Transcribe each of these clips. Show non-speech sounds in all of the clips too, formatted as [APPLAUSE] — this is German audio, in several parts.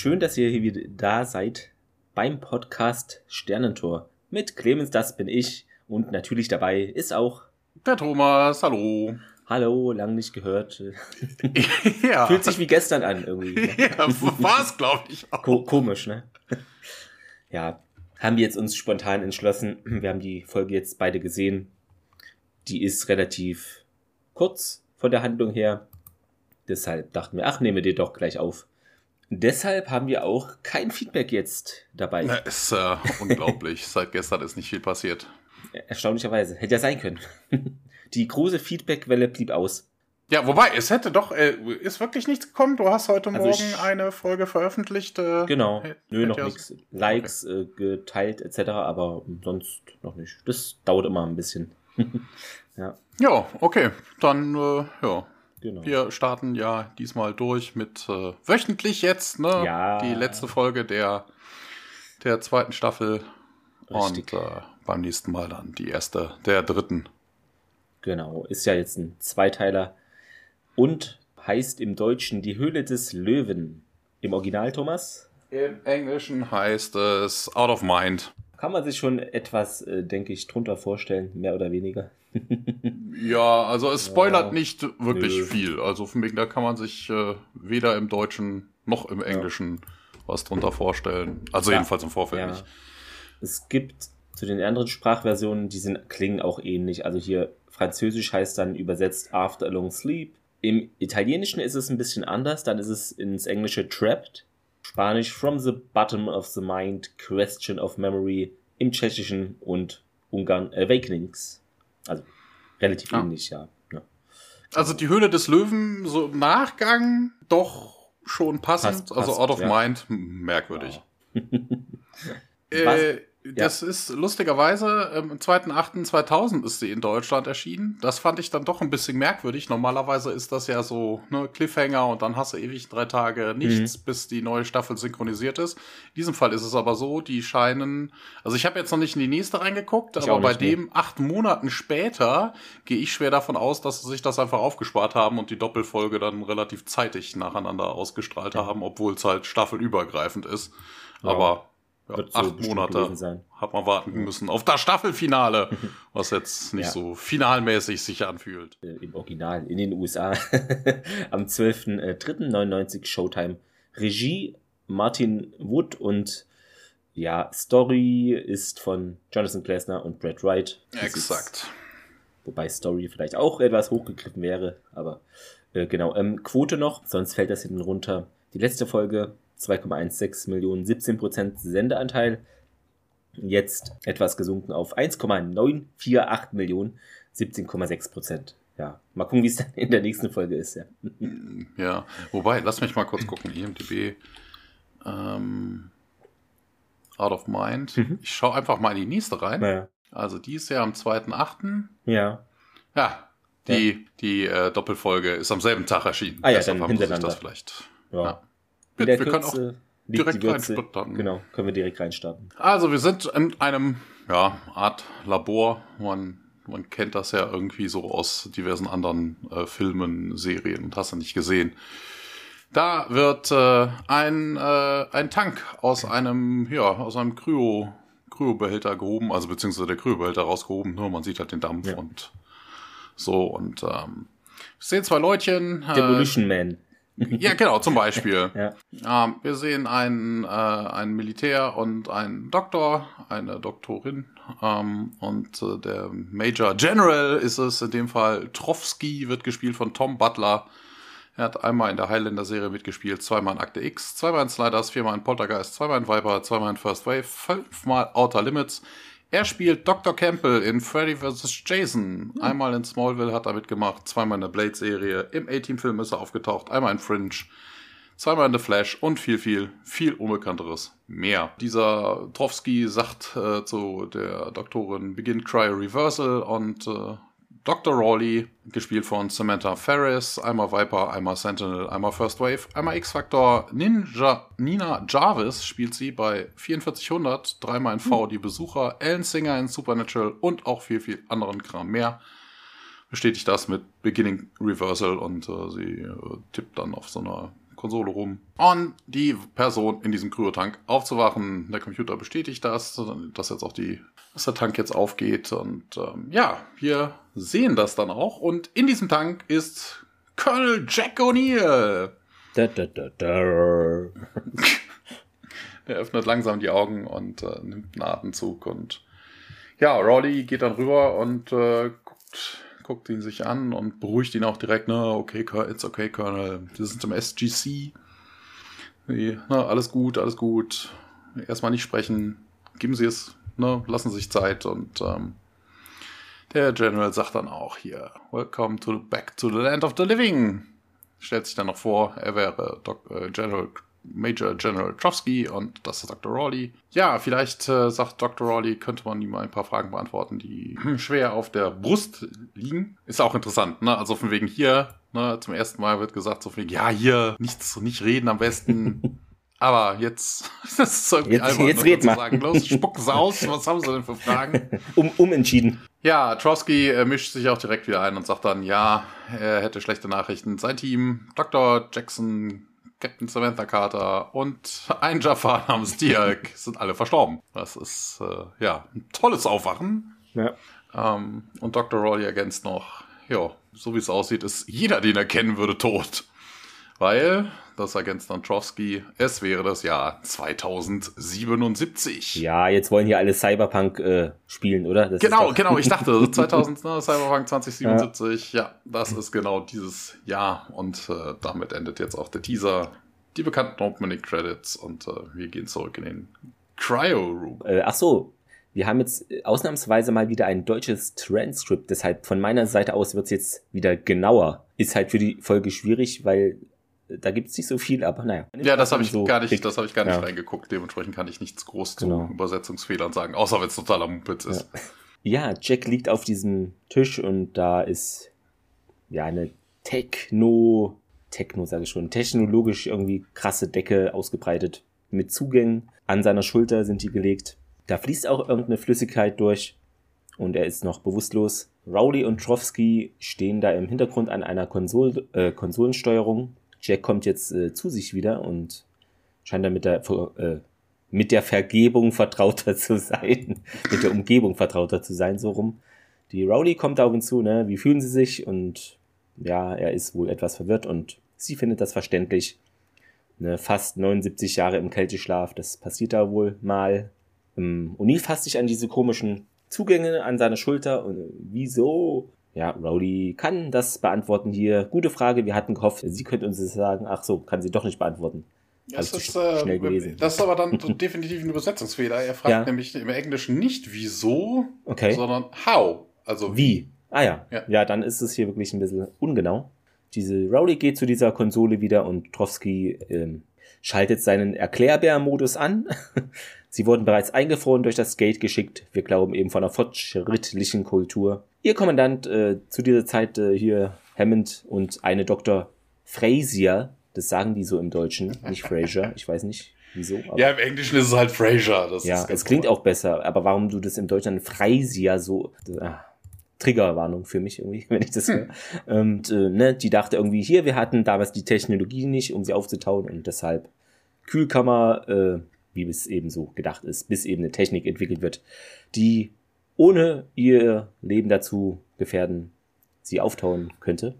schön, dass ihr hier wieder da seid beim Podcast Sternentor. Mit Clemens, das bin ich. Und natürlich dabei ist auch der Thomas. Hallo. Hallo, lang nicht gehört. [LAUGHS] ja. Fühlt sich wie gestern an irgendwie. Ne? [LAUGHS] ja, war es, glaube ich. Auch. Ko komisch, ne? ja, haben wir jetzt uns spontan entschlossen. Wir haben die Folge jetzt beide gesehen. Die ist relativ kurz von der Handlung her. Deshalb dachten wir, ach, nehme dir doch gleich auf. Deshalb haben wir auch kein Feedback jetzt dabei. Na, ist äh, unglaublich. [LAUGHS] Seit gestern ist nicht viel passiert. Erstaunlicherweise. Hätte ja sein können. [LAUGHS] Die große Feedbackwelle blieb aus. Ja, wobei, es hätte doch, äh, ist wirklich nichts gekommen. Du hast heute also Morgen ich, eine Folge veröffentlicht. Äh, genau. Nö, noch nichts. Likes okay. äh, geteilt etc., aber sonst noch nicht. Das dauert immer ein bisschen. [LAUGHS] ja. Ja, okay. Dann, äh, ja. Genau. Wir starten ja diesmal durch mit äh, wöchentlich jetzt, ne? Ja. Die letzte Folge der, der zweiten Staffel. Richtig. Und äh, beim nächsten Mal dann die erste der dritten. Genau, ist ja jetzt ein Zweiteiler und heißt im Deutschen Die Höhle des Löwen. Im Original, Thomas? Im Englischen heißt es Out of Mind. Kann man sich schon etwas, äh, denke ich, drunter vorstellen, mehr oder weniger. [LAUGHS] ja, also es spoilert ja, nicht wirklich nö. viel. Also von wegen, da kann man sich äh, weder im Deutschen noch im Englischen ja. was drunter vorstellen. Also ja. jedenfalls im Vorfeld nicht. Es gibt zu den anderen Sprachversionen, die sind, klingen auch ähnlich. Also hier Französisch heißt dann übersetzt After a Long Sleep. Im Italienischen ist es ein bisschen anders, dann ist es ins Englische Trapped. Spanisch From the Bottom of the Mind, Question of Memory. Im Tschechischen und Ungarn Awakenings. Also relativ ah. ähnlich, ja. ja. Also die Höhle des Löwen, so im Nachgang doch schon passend. Passt, also passt, out of ja. mind, merkwürdig. Ja. [LAUGHS] äh, das ja. ist lustigerweise, ähm, am 2.8.2000 ist sie in Deutschland erschienen. Das fand ich dann doch ein bisschen merkwürdig. Normalerweise ist das ja so ne, Cliffhanger und dann hast du ewig drei Tage nichts, mhm. bis die neue Staffel synchronisiert ist. In diesem Fall ist es aber so, die scheinen, also ich habe jetzt noch nicht in die nächste reingeguckt, ich aber bei dem mehr. acht Monaten später gehe ich schwer davon aus, dass sie sich das einfach aufgespart haben und die Doppelfolge dann relativ zeitig nacheinander ausgestrahlt ja. haben, obwohl es halt staffelübergreifend ist. Ja. Aber ja, so acht Monate hat man warten müssen auf das Staffelfinale, [LAUGHS] was jetzt nicht ja. so finalmäßig sich anfühlt. Äh, Im Original in den USA [LAUGHS] am 12.03.99 Showtime. Regie Martin Wood und ja, Story ist von Jonathan Klesner und Brad Wright. Exakt. Ist, wobei Story vielleicht auch etwas hochgegriffen wäre, aber äh, genau. Ähm, Quote noch, sonst fällt das hinten runter. Die letzte Folge 2,16 Millionen, 17% Sendeanteil. Jetzt etwas gesunken auf 1,948 Millionen, 17,6% Ja, mal gucken, wie es dann in der nächsten Folge ist. Ja, ja. wobei, lass mich mal kurz gucken. IMDb, ähm, Out of Mind. Mhm. Ich schaue einfach mal in die nächste rein. Naja. Also die ist ja am 2.8. Ja. Ja, die, ja. die äh, Doppelfolge ist am selben Tag erschienen. Ah ja, Deshalb dann hintereinander. Das vielleicht. Ja. ja. In der wir Kürze können auch direkt reinstarten. Genau, können wir direkt reinstarten. Also wir sind in einem ja, Art Labor. Man, man kennt das ja irgendwie so aus diversen anderen äh, Filmen, Serien und hast du nicht gesehen. Da wird äh, ein, äh, ein Tank aus einem, ja, aus einem Kryo, Kryobehälter gehoben, also beziehungsweise der Kryobehälter rausgehoben, nur man sieht halt den Dampf ja. und so und ähm, wir sehen zwei Leutchen. Äh, Demolition Man. Ja, genau, zum Beispiel. [LAUGHS] ja. ähm, wir sehen einen, äh, einen Militär und einen Doktor, eine Doktorin. Ähm, und äh, der Major General ist es in dem Fall. Trofsky wird gespielt von Tom Butler. Er hat einmal in der Highlander-Serie mitgespielt, zweimal in Akte X, zweimal in Sliders, viermal in Poltergeist, zweimal in Viper, zweimal in First Wave, fünfmal Outer Limits. Er spielt Dr. Campbell in Freddy vs. Jason. Einmal in Smallville hat er mitgemacht, zweimal in der Blade-Serie. Im A-Team-Film ist er aufgetaucht, einmal in Fringe, zweimal in The Flash und viel, viel, viel Unbekannteres mehr. Dieser Trofsky sagt äh, zu der Doktorin, begin Cryo Reversal und äh, Dr. Rawley, gespielt von Samantha Ferris, einmal Viper, einmal Sentinel, einmal First Wave, einmal X-Factor. Ninja, Nina Jarvis spielt sie bei 4400, dreimal in V die Besucher, Ellen Singer in Supernatural und auch viel, viel anderen Kram mehr. Bestätigt das mit Beginning Reversal und äh, sie äh, tippt dann auf so einer Konsole rum. Und die Person in diesem Kryotank aufzuwachen. Der Computer bestätigt das, dass jetzt auch die, dass der Tank jetzt aufgeht. Und ähm, ja, wir sehen das dann auch. Und in diesem Tank ist Colonel Jack O'Neill. Da, da, da, da. [LAUGHS] er öffnet langsam die Augen und äh, nimmt einen Atemzug und ja, Rawley geht dann rüber und äh, guckt, guckt ihn sich an und beruhigt ihn auch direkt, ne, okay, it's okay, Colonel, wir sind im SGC. Nee, ne, alles gut, alles gut. Erstmal nicht sprechen, geben Sie es, ne, lassen sich Zeit und ähm, der General sagt dann auch hier, Welcome to back to the land of the living. Stellt sich dann noch vor, er wäre Doc, äh, General Major General Trofsky und das ist Dr. Rawley. Ja, vielleicht äh, sagt Dr. Rawley, könnte man ihm ein paar Fragen beantworten, die schwer auf der Brust liegen. Ist auch interessant, ne? Also von wegen hier, ne, zum ersten Mal wird gesagt, so von wegen, ja, hier, nichts, nicht reden am besten. [LAUGHS] Aber jetzt, [LAUGHS] das ist irgendwie jetzt, albern, jetzt red mal. sagen. Los, spucken Sie aus, was haben Sie denn für Fragen? [LAUGHS] Um, umentschieden. Ja, Trosky äh, mischt sich auch direkt wieder ein und sagt dann, ja, er hätte schlechte Nachrichten. Sein Team, Dr. Jackson Captain Samantha Carter und ein Jafar [LAUGHS] namens Diak sind alle verstorben. Das ist äh, ja ein tolles Aufwachen. Ja. Ähm, und Dr. Rawley ergänzt noch, ja, so wie es aussieht, ist jeder, den er kennen würde, tot. Weil, das ergänzt dann Trowski, es wäre das Jahr 2077. Ja, jetzt wollen hier alle Cyberpunk äh, spielen, oder? Das genau, genau, ich dachte [LAUGHS] 2000, ne, Cyberpunk 2077, ja. ja. das ist genau dieses Jahr und äh, damit endet jetzt auch der Teaser, die bekannten Opening Credits und äh, wir gehen zurück in den Cryo Room. Äh, ach so, wir haben jetzt ausnahmsweise mal wieder ein deutsches Transkript, deshalb von meiner Seite aus wird es jetzt wieder genauer. Ist halt für die Folge schwierig, weil da gibt es nicht so viel, aber naja. Ja, das habe ich, so gar nicht, das hab ich gar nicht ja. reingeguckt. Dementsprechend kann ich nichts groß genau. zu Übersetzungsfehlern sagen, außer wenn es totaler Mumpitz ist. Ja. ja, Jack liegt auf diesem Tisch und da ist ja eine Techno, Techno sage ich schon, technologisch irgendwie krasse Decke ausgebreitet mit Zugängen. An seiner Schulter sind die gelegt. Da fließt auch irgendeine Flüssigkeit durch und er ist noch bewusstlos. Rowley und Trofsky stehen da im Hintergrund an einer Konsol äh, Konsolensteuerung Jack kommt jetzt äh, zu sich wieder und scheint dann mit der, äh, mit der Vergebung vertrauter [LAUGHS] zu sein, mit der Umgebung vertrauter zu sein, so rum. Die Rowley kommt auf ihn zu, ne? Wie fühlen sie sich? Und ja, er ist wohl etwas verwirrt und sie findet das verständlich. Ne, fast 79 Jahre im Kälteschlaf, das passiert da wohl mal. Ähm, O'Neill fasst sich an diese komischen Zugänge an seiner Schulter und äh, wieso? Ja, Rowley kann das beantworten hier. Gute Frage, wir hatten gehofft, sie könnte uns das sagen. Ach so, kann sie doch nicht beantworten. Das ist, äh, das ist aber dann [LAUGHS] definitiv ein Übersetzungsfehler. Er fragt ja. nämlich im Englischen nicht wieso, okay. sondern how. Also wie. Ah ja. ja. Ja, dann ist es hier wirklich ein bisschen ungenau. Diese Rowley geht zu dieser Konsole wieder und Trowski ähm, schaltet seinen Erklärbär-Modus an. [LAUGHS] Sie wurden bereits eingefroren durch das Gate geschickt. Wir glauben eben von einer fortschrittlichen Kultur. Ihr Kommandant äh, zu dieser Zeit äh, hier Hammond und eine Dr. Frazier, das sagen die so im Deutschen, nicht Fraser, ich weiß nicht wieso. ja, im Englischen ist es halt Fraser. Das ja, es klingt auch besser, aber warum du das im Deutschen Frazier so... Äh, Triggerwarnung für mich irgendwie, [LAUGHS] wenn ich das höre. Hm. Und äh, ne, die dachte irgendwie, hier, wir hatten damals die Technologie nicht, um sie aufzutauen und deshalb Kühlkammer, äh, wie es eben so gedacht ist, bis eben eine Technik entwickelt wird, die ohne ihr Leben dazu gefährden, sie auftauen könnte.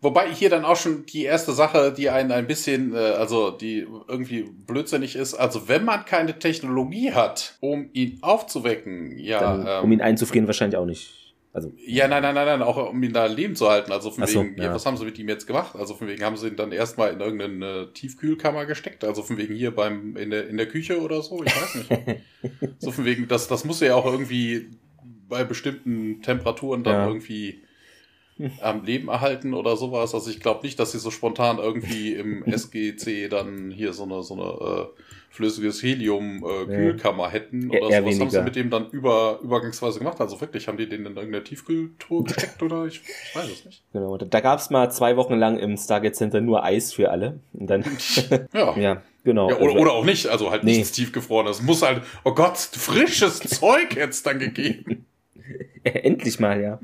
Wobei hier dann auch schon die erste Sache, die einen ein bisschen, äh, also die irgendwie blödsinnig ist, also wenn man keine Technologie hat, um ihn aufzuwecken, ja. Dann, ähm, um ihn einzufrieren wahrscheinlich auch nicht. Also, ja, nein, nein, nein, nein, auch um ihn da leben zu halten. Also von so, wegen, ja. was haben sie mit ihm jetzt gemacht? Also von wegen haben sie ihn dann erstmal in irgendeine Tiefkühlkammer gesteckt. Also von wegen hier beim in der in der Küche oder so, ich weiß nicht. [LAUGHS] so von wegen, das das muss ja auch irgendwie bei bestimmten Temperaturen dann ja. irgendwie am Leben erhalten oder sowas. Also ich glaube nicht, dass sie so spontan irgendwie im SGC dann hier so eine so eine äh, flüssiges Helium-Kühlkammer äh, hätten oder so. Was haben sie mit dem dann über, übergangsweise gemacht? Also wirklich, haben die den in irgendeine Tiefkühltruhe gesteckt oder ich, ich, weiß es nicht. Genau, da gab es mal zwei Wochen lang im Stargate Center nur Eis für alle. Und dann, [LAUGHS] ja. ja. Genau. Ja, oder, also, oder auch nicht, also halt nee. nichts tiefgefroren. Es muss halt, oh Gott, frisches [LAUGHS] Zeug jetzt dann gegeben. [LAUGHS] Endlich mal, ja.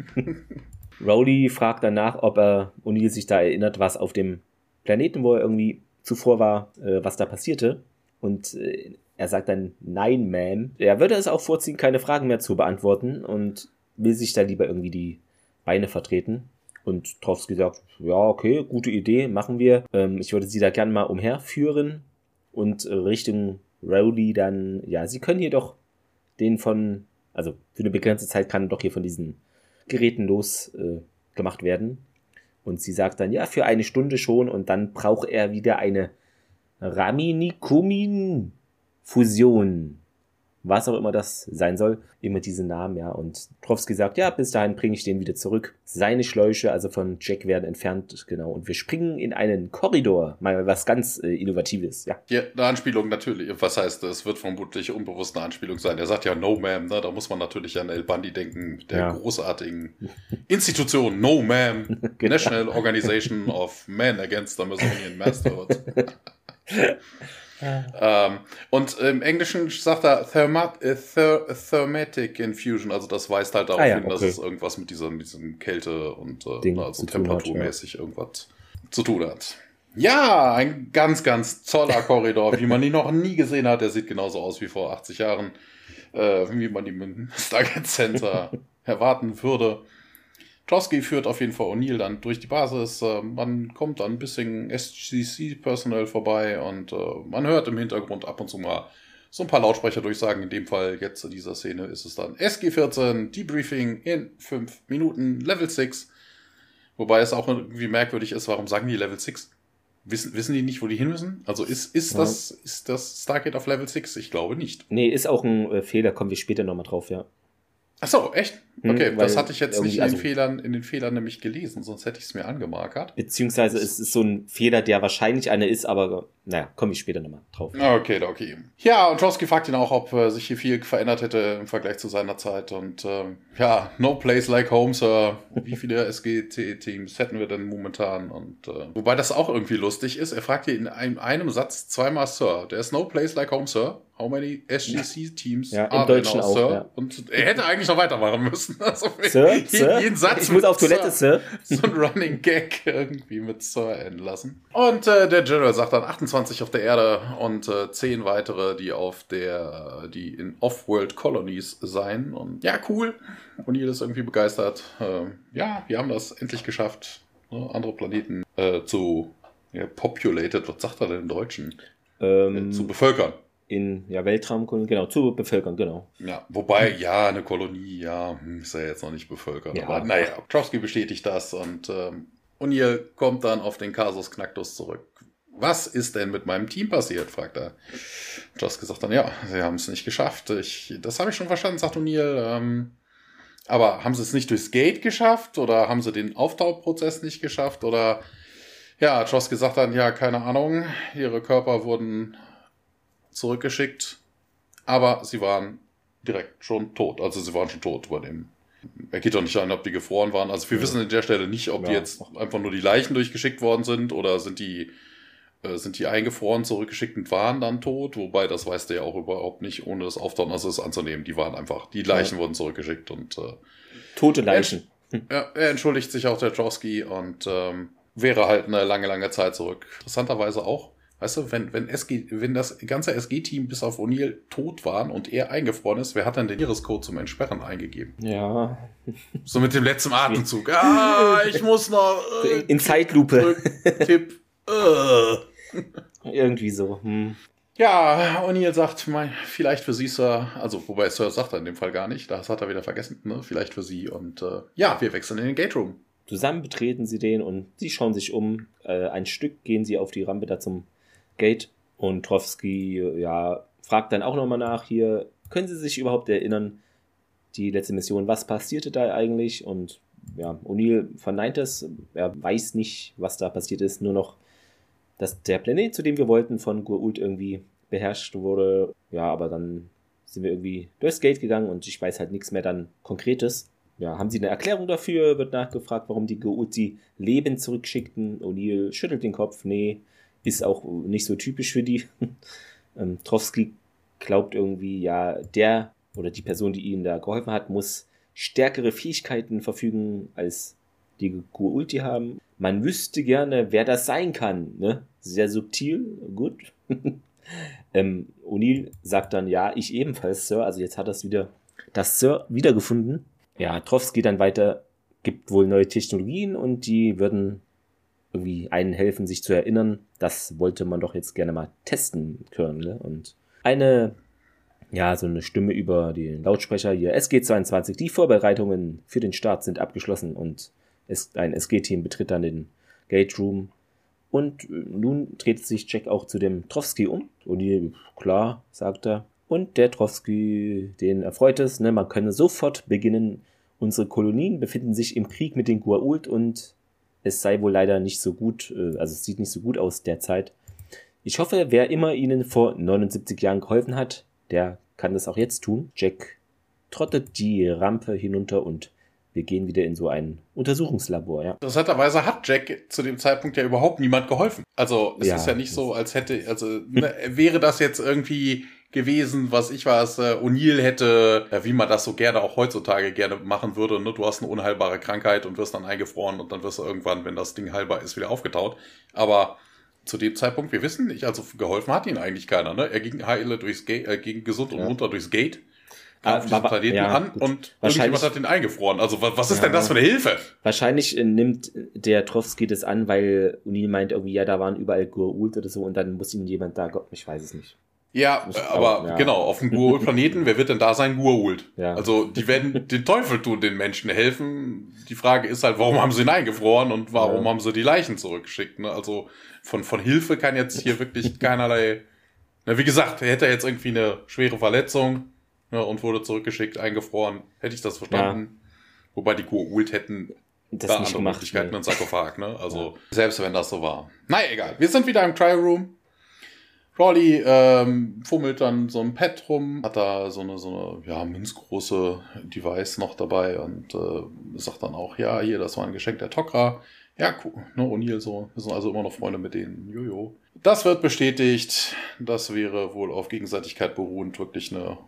Rowley fragt danach, ob er O'Neill sich da erinnert, was auf dem Planeten, wo er irgendwie zuvor war, äh, was da passierte. Und äh, er sagt dann, nein, Ma'am. Er würde es auch vorziehen, keine Fragen mehr zu beantworten und will sich da lieber irgendwie die Beine vertreten. Und Trowski sagt, ja, okay, gute Idee, machen wir. Ähm, ich würde sie da gerne mal umherführen und Richtung Rowley dann, ja, sie können hier doch den von, also für eine begrenzte Zeit kann doch hier von diesen Geräten los äh, gemacht werden. Und sie sagt dann, ja, für eine Stunde schon und dann braucht er wieder eine Raminikumin-Fusion was auch immer das sein soll, immer diese Namen, ja. Und Trowski sagt, ja, bis dahin bringe ich den wieder zurück. Seine Schläuche, also von Jack, werden entfernt, genau. Und wir springen in einen Korridor, mal was ganz äh, Innovatives, ja. Ja, eine Anspielung natürlich. Was heißt, es wird vermutlich unbewusst eine Anspielung sein. Er sagt ja No Ma'am, ne? da muss man natürlich an El Bandi denken, der ja. großartigen [LAUGHS] Institution No Ma'am, [LAUGHS] genau. National Organization of Men Against the Amazonian Masterhood. [LAUGHS] Ähm, und im Englischen sagt er Thermat äh, Ther Thermatic Infusion, also das weist halt darauf ah, ja, hin, okay. dass es irgendwas mit dieser, mit diesem Kälte und äh, also temperaturmäßig ja. irgendwas zu tun hat. Ja, ein ganz, ganz toller Korridor, wie man ihn noch nie gesehen hat. Der sieht genauso aus wie vor 80 Jahren, äh, wie man ihn im Stargate Center [LAUGHS] erwarten würde. Trotsky führt auf jeden Fall O'Neill dann durch die Basis. Äh, man kommt dann ein bisschen SGC-Personal vorbei und äh, man hört im Hintergrund ab und zu mal so ein paar Lautsprecher durchsagen. In dem Fall jetzt in dieser Szene ist es dann SG14, Debriefing in 5 Minuten, Level 6. Wobei es auch irgendwie merkwürdig ist, warum sagen die Level 6? Wissen, wissen die nicht, wo die hin müssen? Also ist, ist, ja. das, ist das Stargate auf Level 6? Ich glaube nicht. Nee, ist auch ein äh, Fehler, kommen wir später nochmal drauf, ja. Ach so, echt? Hm, okay, das hatte ich jetzt nicht in den, also, Fehlern, in den Fehlern nämlich gelesen, sonst hätte ich es mir angemarkert. Beziehungsweise es ist so ein Fehler, der wahrscheinlich einer ist, aber naja, komme ich später nochmal drauf. Okay, okay. Ja, und Trotsky fragt ihn auch, ob äh, sich hier viel verändert hätte im Vergleich zu seiner Zeit. Und äh, ja, no place like home, Sir. Wie viele [LAUGHS] SGT-Teams hätten wir denn momentan? Und äh, wobei das auch irgendwie lustig ist, er fragt hier in einem, einem Satz zweimal Sir. Ist no place like home, Sir. How many SGC-Teams ja, are there now, Sir? Ja. Und er hätte eigentlich noch weitermachen müssen. [LAUGHS] Also Sir, jeden, Sir? jeden Satz ich muss auf Toilette, Sir. [LAUGHS] So ein Running Gag irgendwie mit Sir enden lassen. Und äh, der General sagt dann 28 auf der Erde und äh, 10 weitere, die auf der, die in Off-World Colonies sein. Und ja, cool. Und jeder ist irgendwie begeistert. Äh, ja, wir haben das endlich geschafft, ne, andere Planeten äh, zu ja, populated, was sagt er denn im Deutschen? Ähm, zu bevölkern in ja, Weltraumkolonie, genau, zu bevölkern, genau. Ja, wobei, ja, eine Kolonie, ja, hm, ist ja jetzt noch nicht bevölkert. Ja, aber naja, Trowski bestätigt das und ähm, O'Neill kommt dann auf den Kasus Knacktus zurück. Was ist denn mit meinem Team passiert? fragt er. Trowski sagt dann, ja, sie haben es nicht geschafft. Ich, das habe ich schon verstanden, sagt O'Neill. Ähm, aber haben sie es nicht durchs Gate geschafft oder haben sie den Auftauprozess nicht geschafft oder ja, Trowski sagt dann, ja, keine Ahnung, ihre Körper wurden zurückgeschickt, aber sie waren direkt schon tot. Also sie waren schon tot bei dem. Er geht doch nicht an, ob die gefroren waren. Also wir ja. wissen an der Stelle nicht, ob ja. die jetzt einfach nur die Leichen durchgeschickt worden sind oder sind die äh, sind die eingefroren zurückgeschickt und waren dann tot, wobei das weiß der ja auch überhaupt nicht, ohne das Auftauchen also es anzunehmen. Die waren einfach, die Leichen ja. wurden zurückgeschickt und äh, tote Leichen. Er, er entschuldigt sich auch der Trowski und ähm, wäre halt eine lange, lange Zeit zurück. Interessanterweise auch Weißt du, wenn, wenn, SG, wenn das ganze SG-Team bis auf O'Neill tot waren und er eingefroren ist, wer hat dann den Iris-Code zum Entsperren eingegeben? Ja. So mit dem letzten [LAUGHS] Atemzug. Ah, ich muss noch. Äh, In Zeitlupe. Tipp. Äh. [LAUGHS] Irgendwie so. Hm. Ja, O'Neill sagt, mein, vielleicht für Sie, Sir. Also, wobei Sir sagt er in dem Fall gar nicht. Das hat er wieder vergessen. Ne? Vielleicht für Sie. Und äh, ja, wir wechseln in den Gate Room. Zusammen betreten sie den und sie schauen sich um. Äh, ein Stück gehen sie auf die Rampe da zum Gate. Und Trowski, ja, fragt dann auch nochmal nach hier, können Sie sich überhaupt erinnern, die letzte Mission, was passierte da eigentlich? Und ja, O'Neill verneint es, er weiß nicht, was da passiert ist, nur noch, dass der Planet, zu dem wir wollten, von Gurult irgendwie beherrscht wurde. Ja, aber dann sind wir irgendwie durchs Gate gegangen und ich weiß halt nichts mehr dann Konkretes. Ja, haben Sie eine Erklärung dafür? Wird nachgefragt, warum die Gurult sie Leben zurückschickten. O'Neill schüttelt den Kopf, nee. Ist auch nicht so typisch für die. [LAUGHS] ähm, Trowski glaubt irgendwie, ja, der oder die Person, die ihnen da geholfen hat, muss stärkere Fähigkeiten verfügen als die Guulti haben. Man wüsste gerne, wer das sein kann. Ne? Sehr subtil, gut. [LAUGHS] ähm, O'Neill sagt dann, ja, ich ebenfalls, Sir. Also jetzt hat es wieder, das Sir wiedergefunden. Ja, Trowski dann weiter, gibt wohl neue Technologien und die würden irgendwie einen helfen, sich zu erinnern. Das wollte man doch jetzt gerne mal testen können. Ne? Und eine, ja, so eine Stimme über den Lautsprecher hier. SG22, die Vorbereitungen für den Start sind abgeschlossen und ein SG-Team betritt dann den Gate Room. Und äh, nun dreht sich Jack auch zu dem Trowski um. Und die, klar, sagt er. Und der Trowski, den erfreut es, ne, man könne sofort beginnen. Unsere Kolonien befinden sich im Krieg mit den Gua'uld und es sei wohl leider nicht so gut, äh, also es sieht nicht so gut aus derzeit. Ich hoffe, wer immer ihnen vor 79 Jahren geholfen hat, der kann das auch jetzt tun. Jack trottet die Rampe hinunter und wir gehen wieder in so ein Untersuchungslabor, ja. Interessanterweise hat Jack zu dem Zeitpunkt ja überhaupt niemand geholfen. Also es ja, ist ja nicht so, als hätte, also ne, wäre das jetzt irgendwie gewesen, was ich weiß, äh, O'Neill hätte, ja, wie man das so gerne auch heutzutage gerne machen würde, ne? du hast eine unheilbare Krankheit und wirst dann eingefroren und dann wirst du irgendwann, wenn das Ding heilbar ist, wieder aufgetaut. Aber zu dem Zeitpunkt, wir wissen nicht, also geholfen hat ihn eigentlich keiner. Ne? Er ging heile durchs Gate, äh, ging gesund und runter durchs Gate kam ah, aber, Planeten ja, an und irgendjemand hat den eingefroren. Also was, was ist ja, denn das für eine Hilfe? Wahrscheinlich äh, nimmt der Trowski das an, weil Uni meint irgendwie, ja, da waren überall Gurult oder so und dann muss ihn jemand da, Gott, ich weiß es nicht. Ja, aber ja. genau, auf dem Gurult-Planeten, wer wird denn da sein? Gurult. Ja. Also, die werden den Teufel tun, den Menschen helfen. Die Frage ist halt, warum haben sie ihn eingefroren und warum ja. haben sie die Leichen zurückgeschickt? Ne? Also, von, von Hilfe kann jetzt hier [LAUGHS] wirklich keinerlei. Na, wie gesagt, hätte er jetzt irgendwie eine schwere Verletzung ne, und wurde zurückgeschickt, eingefroren, hätte ich das verstanden. Wobei die Gurult hätten das da andere Möglichkeiten nee. und Sarkophag, ne? Also, selbst wenn das so war. Naja, egal. Wir sind wieder im Trial Room. Crawley ähm, fummelt dann so ein Pad rum, hat da so eine, so eine ja, minzgroße Device noch dabei und äh, sagt dann auch, ja, hier, das war ein Geschenk der Tokra. Ja, cool. Ne, O'Neill so. Wir sind also immer noch Freunde mit denen. Jojo. Das wird bestätigt. Das wäre wohl auf Gegenseitigkeit beruhend wirklich eine,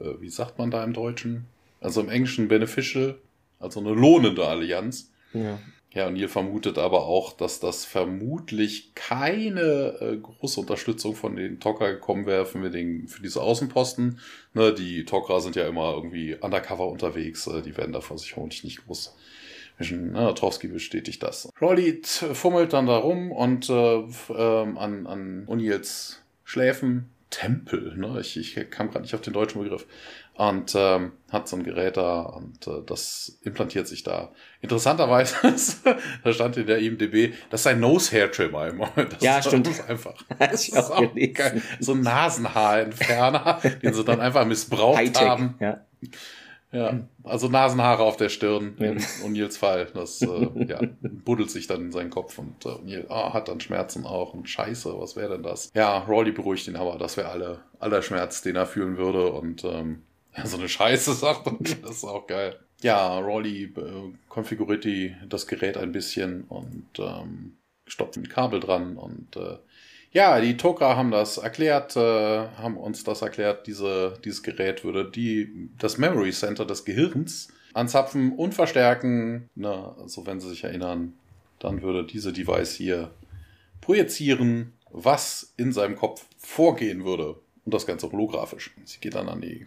äh, wie sagt man da im Deutschen? Also im Englischen beneficial, also eine lohnende Allianz. Ja. Ja, und ihr vermutet aber auch, dass das vermutlich keine äh, große Unterstützung von den Tok'ra gekommen wäre für, den, für diese Außenposten. Ne, die Tok'ra sind ja immer irgendwie undercover unterwegs, äh, die werden davon sich vermutlich nicht groß mischen. Ne, Trowski bestätigt das. Rolly fummelt dann da rum und äh, ähm, an, an O'Neills Schläfen Tempel, ne? Ich, ich kam gerade nicht auf den deutschen Begriff. Und ähm, hat so ein Gerät da und äh, das implantiert sich da. Interessanterweise, [LAUGHS] da stand in der IMDB, das ist ein Nose-Hair-Trimmer im Moment. Das ja, [LAUGHS] ist stimmt. einfach. [LAUGHS] Das ist auch geil. So ein Nasenhaarentferner, den sie dann einfach missbraucht haben. Ja. Ja, also Nasenhaare auf der Stirn ja. in O'Neills Fall. Das äh, ja, buddelt sich dann in seinen Kopf und äh, O'Neill oh, hat dann Schmerzen auch und scheiße, was wäre denn das? Ja, Rawley beruhigt ihn aber, das wäre alle, aller Schmerz, den er fühlen würde und ähm, ja, so eine Scheiße [LAUGHS] sagt er, das ist auch geil. Ja, Rawley äh, konfiguriert die, das Gerät ein bisschen und ähm, stoppt ein Kabel dran und äh, ja, die Toka haben das erklärt, äh, haben uns das erklärt, diese, dieses Gerät würde die, das Memory Center des Gehirns anzapfen und verstärken. Na, also wenn Sie sich erinnern, dann würde diese Device hier projizieren, was in seinem Kopf vorgehen würde. Und das Ganze holographisch. Sie geht dann an die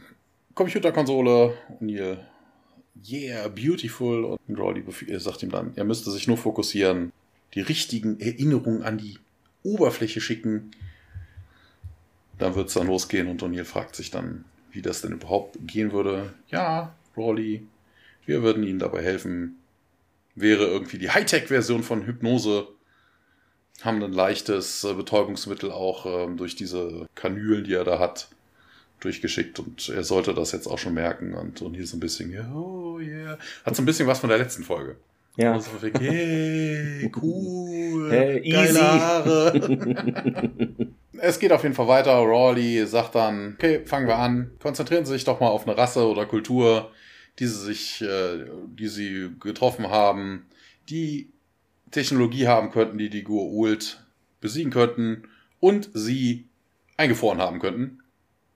Computerkonsole ihr Yeah, beautiful. Und Rawley sagt ihm dann, er müsste sich nur fokussieren, die richtigen Erinnerungen an die Oberfläche schicken. Dann wird es dann losgehen und O'Neill fragt sich dann, wie das denn überhaupt gehen würde. Ja, Rawley, wir würden Ihnen dabei helfen. Wäre irgendwie die Hightech-Version von Hypnose. Haben ein leichtes äh, Betäubungsmittel auch ähm, durch diese Kanülen, die er da hat, durchgeschickt und er sollte das jetzt auch schon merken und O'Neill so ein bisschen, oh yeah. Hat so ein bisschen was von der letzten Folge. Ja. Und so weg, hey, cool, hey, geile Haare. [LAUGHS] es geht auf jeden Fall weiter. Rawley sagt dann, okay, fangen wir an. Konzentrieren Sie sich doch mal auf eine Rasse oder Kultur, die Sie sich, äh, die Sie getroffen haben, die Technologie haben könnten, die die Goa'uld besiegen könnten und sie eingefroren haben könnten.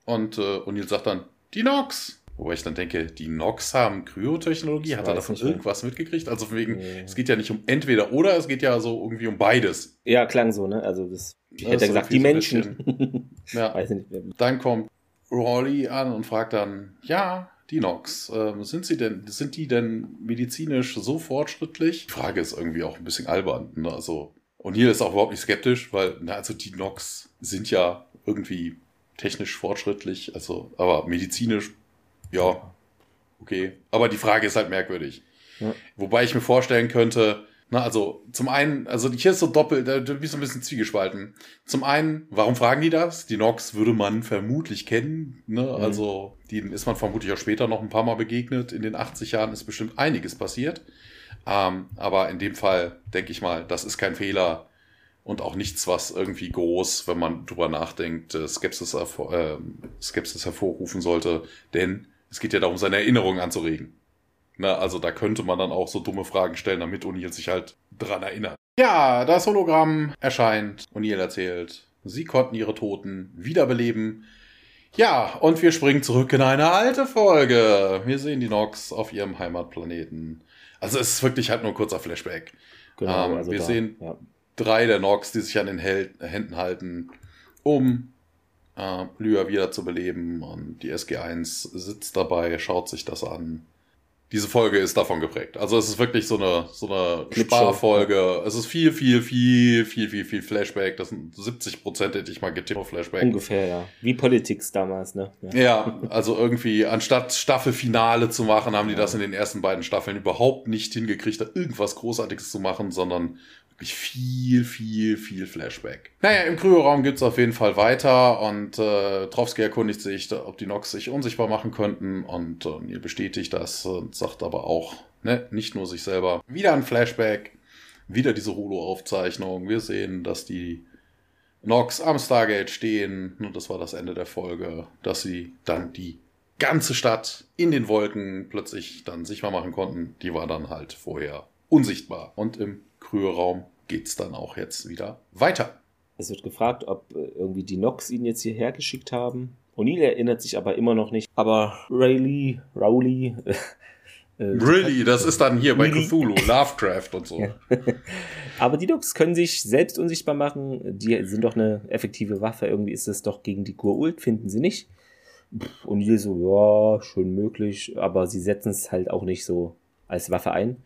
Und äh, O'Neill sagt dann, die Nox. Wobei ich dann denke, die Nox haben Kryotechnologie, hat er davon irgendwas mitgekriegt? Also wegen, nee. es geht ja nicht um entweder oder, es geht ja so irgendwie um beides. Ja, klang so, ne? Also das, ich das hätte gesagt, die Menschen. ja. [LAUGHS] Weiß nicht, dann kommt Rawley an und fragt dann, ja, die Nox, äh, sind sie denn, sind die denn medizinisch so fortschrittlich? Die Frage ist irgendwie auch ein bisschen albern. Ne? Also, und hier ist auch überhaupt nicht skeptisch, weil, na, also die Nox sind ja irgendwie technisch fortschrittlich, also, aber medizinisch ja, okay. Aber die Frage ist halt merkwürdig. Ja. Wobei ich mir vorstellen könnte, na, also zum einen, also hier ist so doppelt, da bist du ein bisschen zwiegespalten. Zum einen, warum fragen die das? Die Nox würde man vermutlich kennen, ne? Mhm. Also, die ist man vermutlich auch später noch ein paar Mal begegnet. In den 80 Jahren ist bestimmt einiges passiert. Ähm, aber in dem Fall denke ich mal, das ist kein Fehler und auch nichts, was irgendwie groß, wenn man drüber nachdenkt, äh, Skepsis, hervor, äh, Skepsis hervorrufen sollte. Denn es geht ja darum, seine Erinnerungen anzuregen. Na, also da könnte man dann auch so dumme Fragen stellen, damit O'Neill sich halt dran erinnert. Ja, das Hologramm erscheint. O'Neill erzählt, sie konnten ihre Toten wiederbeleben. Ja, und wir springen zurück in eine alte Folge. Wir sehen die Nox auf ihrem Heimatplaneten. Also es ist wirklich halt nur ein kurzer Flashback. Genau, ähm, also wir da, sehen ja. Drei der Nox, die sich an den Händen halten, um äh, Lyra wieder zu beleben. Und die SG1 sitzt dabei, schaut sich das an. Diese Folge ist davon geprägt. Also es ist wirklich so eine, so eine Sparfolge. Es ist viel, viel, viel, viel, viel, viel Flashback. Das sind 70 Prozent, hätte ich mal getippt, Flashback. Ungefähr, ja. Wie Politics damals, ne? Ja. ja, also irgendwie, anstatt Staffelfinale zu machen, haben die ja. das in den ersten beiden Staffeln überhaupt nicht hingekriegt, da irgendwas Großartiges zu machen, sondern wirklich viel, viel, viel Flashback. Naja, im Kryoraum geht's auf jeden Fall weiter und äh, Trowski erkundigt sich, ob die Nox sich unsichtbar machen könnten und äh, ihr bestätigt das und sagt aber auch, ne, nicht nur sich selber. Wieder ein Flashback, wieder diese Holo-Aufzeichnung. Wir sehen, dass die Nox am Stargate stehen und das war das Ende der Folge, dass sie dann die ganze Stadt in den Wolken plötzlich dann sichtbar machen konnten. Die war dann halt vorher unsichtbar und im Kryoraum geht es dann auch jetzt wieder weiter. Es wird gefragt, ob äh, irgendwie die Nox ihn jetzt hierher geschickt haben. O'Neill erinnert sich aber immer noch nicht. Aber Rayleigh, [LAUGHS] Rowley. Äh, really, das ist dann hier bei Cthulhu, Lovecraft und so. [LAUGHS] aber die Nox können sich selbst unsichtbar machen. Die sind doch eine effektive Waffe. Irgendwie ist es doch gegen die Gurult, finden sie nicht. O'Neill so, ja, schön möglich. Aber sie setzen es halt auch nicht so als Waffe ein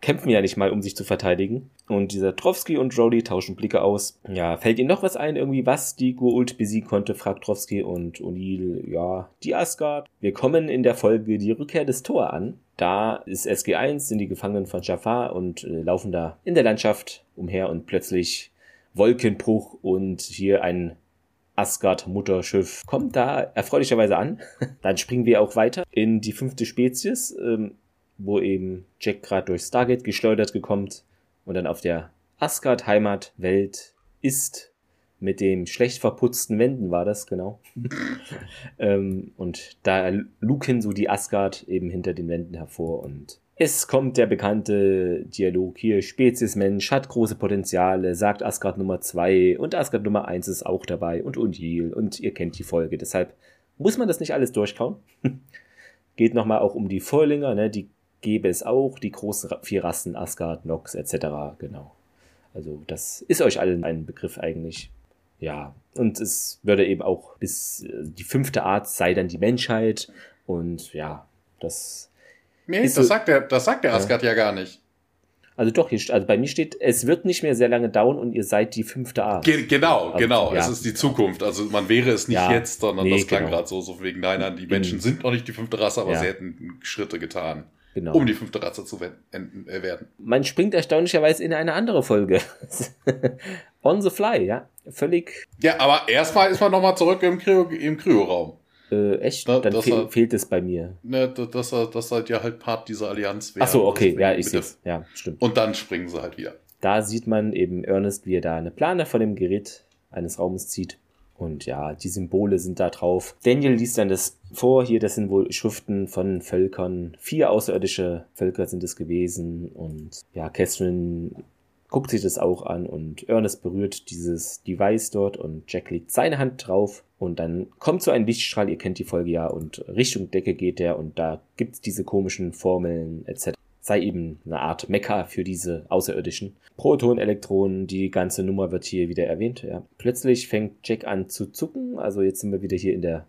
kämpfen ja nicht mal, um sich zu verteidigen. Und dieser Trowski und Jody tauschen Blicke aus. Ja, fällt Ihnen noch was ein, irgendwie, was die Gurult besiegen konnte, fragt Trowski und O'Neill, ja, die Asgard. Wir kommen in der Folge die Rückkehr des Thor an. Da ist SG1, sind die Gefangenen von Jafar und äh, laufen da in der Landschaft umher und plötzlich Wolkenbruch und hier ein Asgard-Mutterschiff kommt da erfreulicherweise an. [LAUGHS] Dann springen wir auch weiter in die fünfte Spezies. Ähm, wo eben Jack gerade durch Stargate geschleudert gekommen und dann auf der Asgard Heimatwelt ist mit dem schlecht verputzten Wänden war das, genau. [LAUGHS] ähm, und da luken so die Asgard eben hinter den Wänden hervor und es kommt der bekannte Dialog hier. Spezies Mensch hat große Potenziale, sagt Asgard Nummer 2 und Asgard Nummer 1 ist auch dabei und Undil und ihr kennt die Folge. Deshalb muss man das nicht alles durchkauen. [LAUGHS] Geht nochmal auch um die Vorlinger, ne? die gäbe es auch, die großen vier Rassen, Asgard, Nox etc. Genau. Also das ist euch allen ein Begriff eigentlich. Ja, und es würde eben auch bis äh, die fünfte Art sei dann die Menschheit und ja, das. Nee, das, so, sagt der, das sagt der Asgard ja, ja gar nicht. Also doch, hier, also bei mir steht, es wird nicht mehr sehr lange dauern und ihr seid die fünfte Art. Ge genau, also, genau. Ja. Es ist die Zukunft. Also man wäre es nicht ja, jetzt, sondern nee, das klang genau. gerade so, so wegen, nein, nein, die Menschen sind noch nicht die fünfte Rasse, aber ja. sie hätten Schritte getan. Genau. Um die fünfte Rasse zu äh, werden. Man springt erstaunlicherweise in eine andere Folge. [LAUGHS] On the fly, ja. Völlig. Ja, aber erstmal ist man nochmal zurück im, Kryo, im Kryoraum. Äh, echt? Na, Dann fehl, er, fehlt es bei mir. Ne, dass er, dass halt ja halt Part dieser Allianz wäre. Ach so, okay, ja, ich sehe Ja, stimmt. Und dann springen sie halt wieder. Da sieht man eben Ernest, wie er da eine Plane von dem Gerät eines Raumes zieht und ja, die Symbole sind da drauf. Daniel liest dann das vor. Hier, das sind wohl Schriften von Völkern. Vier außerirdische Völker sind es gewesen. Und ja, Catherine guckt sich das auch an und Ernest berührt dieses Device dort und Jack legt seine Hand drauf. Und dann kommt so ein Lichtstrahl, ihr kennt die Folge ja, und Richtung Decke geht der und da gibt's diese komischen Formeln etc. Sei eben eine Art Mekka für diese Außerirdischen. Protonen, Elektronen, die ganze Nummer wird hier wieder erwähnt. Ja. Plötzlich fängt Jack an zu zucken, also jetzt sind wir wieder hier in der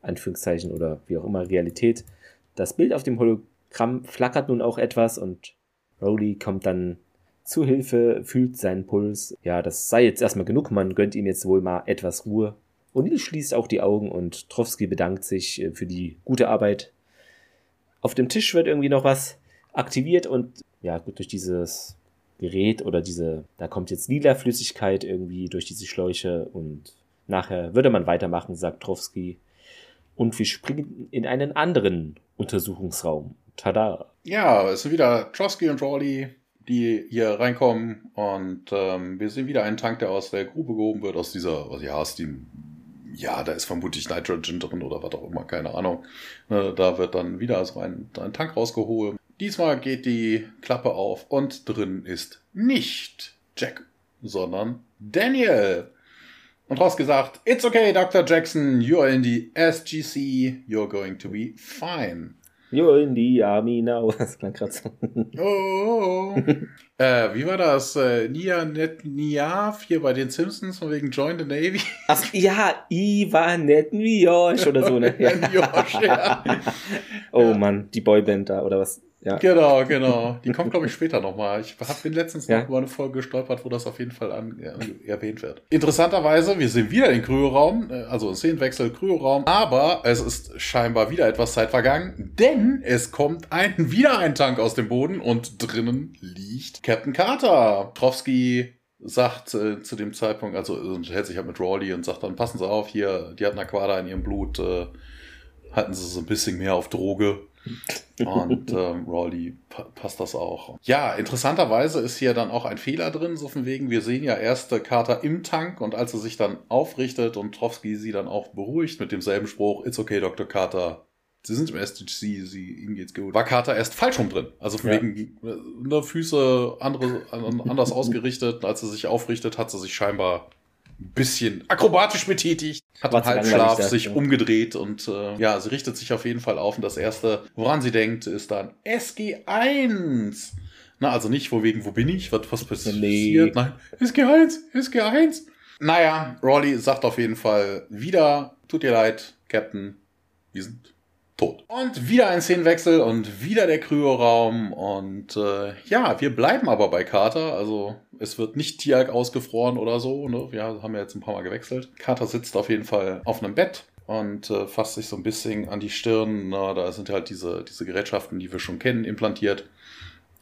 Anführungszeichen oder wie auch immer Realität. Das Bild auf dem Hologramm flackert nun auch etwas und Rowley kommt dann zu Hilfe, fühlt seinen Puls. Ja, das sei jetzt erstmal genug, man gönnt ihm jetzt wohl mal etwas Ruhe. O'Neill schließt auch die Augen und Trowski bedankt sich äh, für die gute Arbeit. Auf dem Tisch wird irgendwie noch was aktiviert und ja, gut, durch dieses Gerät oder diese, da kommt jetzt lila Flüssigkeit irgendwie durch diese Schläuche und nachher würde man weitermachen, sagt Trowski. Und wir springen in einen anderen Untersuchungsraum. Tada! Ja, es sind wieder Trowski und Rawley, die hier reinkommen und ähm, wir sehen wieder einen Tank, der aus der Grube gehoben wird, aus dieser, was ja, aus dem ja, da ist vermutlich Nitrogen drin oder was auch immer, keine Ahnung. Ne, da wird dann wieder so ein, ein Tank rausgeholt. Diesmal geht die Klappe auf und drin ist nicht Jack, sondern Daniel. Und raus gesagt, it's okay, Dr. Jackson, you're in the SGC, you're going to be fine. You're in the army now. [LAUGHS] Das klang gerade so. Oh, oh, oh. [LAUGHS] äh, wie war das? Äh, Nia Net Niav hier bei den Simpsons von wegen Join the Navy? Ach ja, Ivan Net Josh oder so, ne? [LAUGHS] Ja. Oh. Mann, die Boyband da oder was? Ja. Genau, genau. Die kommt, glaube ich, später nochmal. Ich hab, bin letztens ja. noch über eine Folge gestolpert, wo das auf jeden Fall an, äh, erwähnt wird. Interessanterweise, wir sind wieder in Kryoraum, äh, also Szenenwechsel Kryoraum, aber es ist scheinbar wieder etwas Zeit vergangen, denn es kommt ein, wieder ein Tank aus dem Boden und drinnen liegt Captain Carter. Trowski sagt äh, zu dem Zeitpunkt, also hält sich halt mit Rawley und sagt dann, passen Sie auf, hier, die hat eine Aquada in ihrem Blut, äh, halten Sie so ein bisschen mehr auf Droge. Und [LAUGHS] ähm, Rawley passt das auch. Ja, interessanterweise ist hier dann auch ein Fehler drin, so von wegen, wir sehen ja erste Carter im Tank und als er sich dann aufrichtet und Trowski sie dann auch beruhigt mit demselben Spruch, It's okay, Dr. Carter. Sie sind im SDC, sie, ihnen geht's gut. War Carter erst falsch rum drin. Also von ja. wegen ne, Füße andere, anders ausgerichtet. Als er sich aufrichtet, hat sie sich scheinbar bisschen akrobatisch betätigt, hat im Halbschlaf sich ja. umgedreht und äh, ja, sie richtet sich auf jeden Fall auf und das erste, woran sie denkt, ist dann SG1. Na, also nicht, wo wegen, wo bin ich? Was, was passiert? Nee. Nein, SG1, SG1. Naja, Rawley sagt auf jeden Fall wieder, tut dir leid, Captain, wir sind tot. Und wieder ein Szenenwechsel und wieder der Kryoraum und äh, ja, wir bleiben aber bei Carter, also es wird nicht Tiag ausgefroren oder so, ne? wir haben ja jetzt ein paar Mal gewechselt. Carter sitzt auf jeden Fall auf einem Bett und äh, fasst sich so ein bisschen an die Stirn, na, da sind halt diese, diese Gerätschaften, die wir schon kennen, implantiert.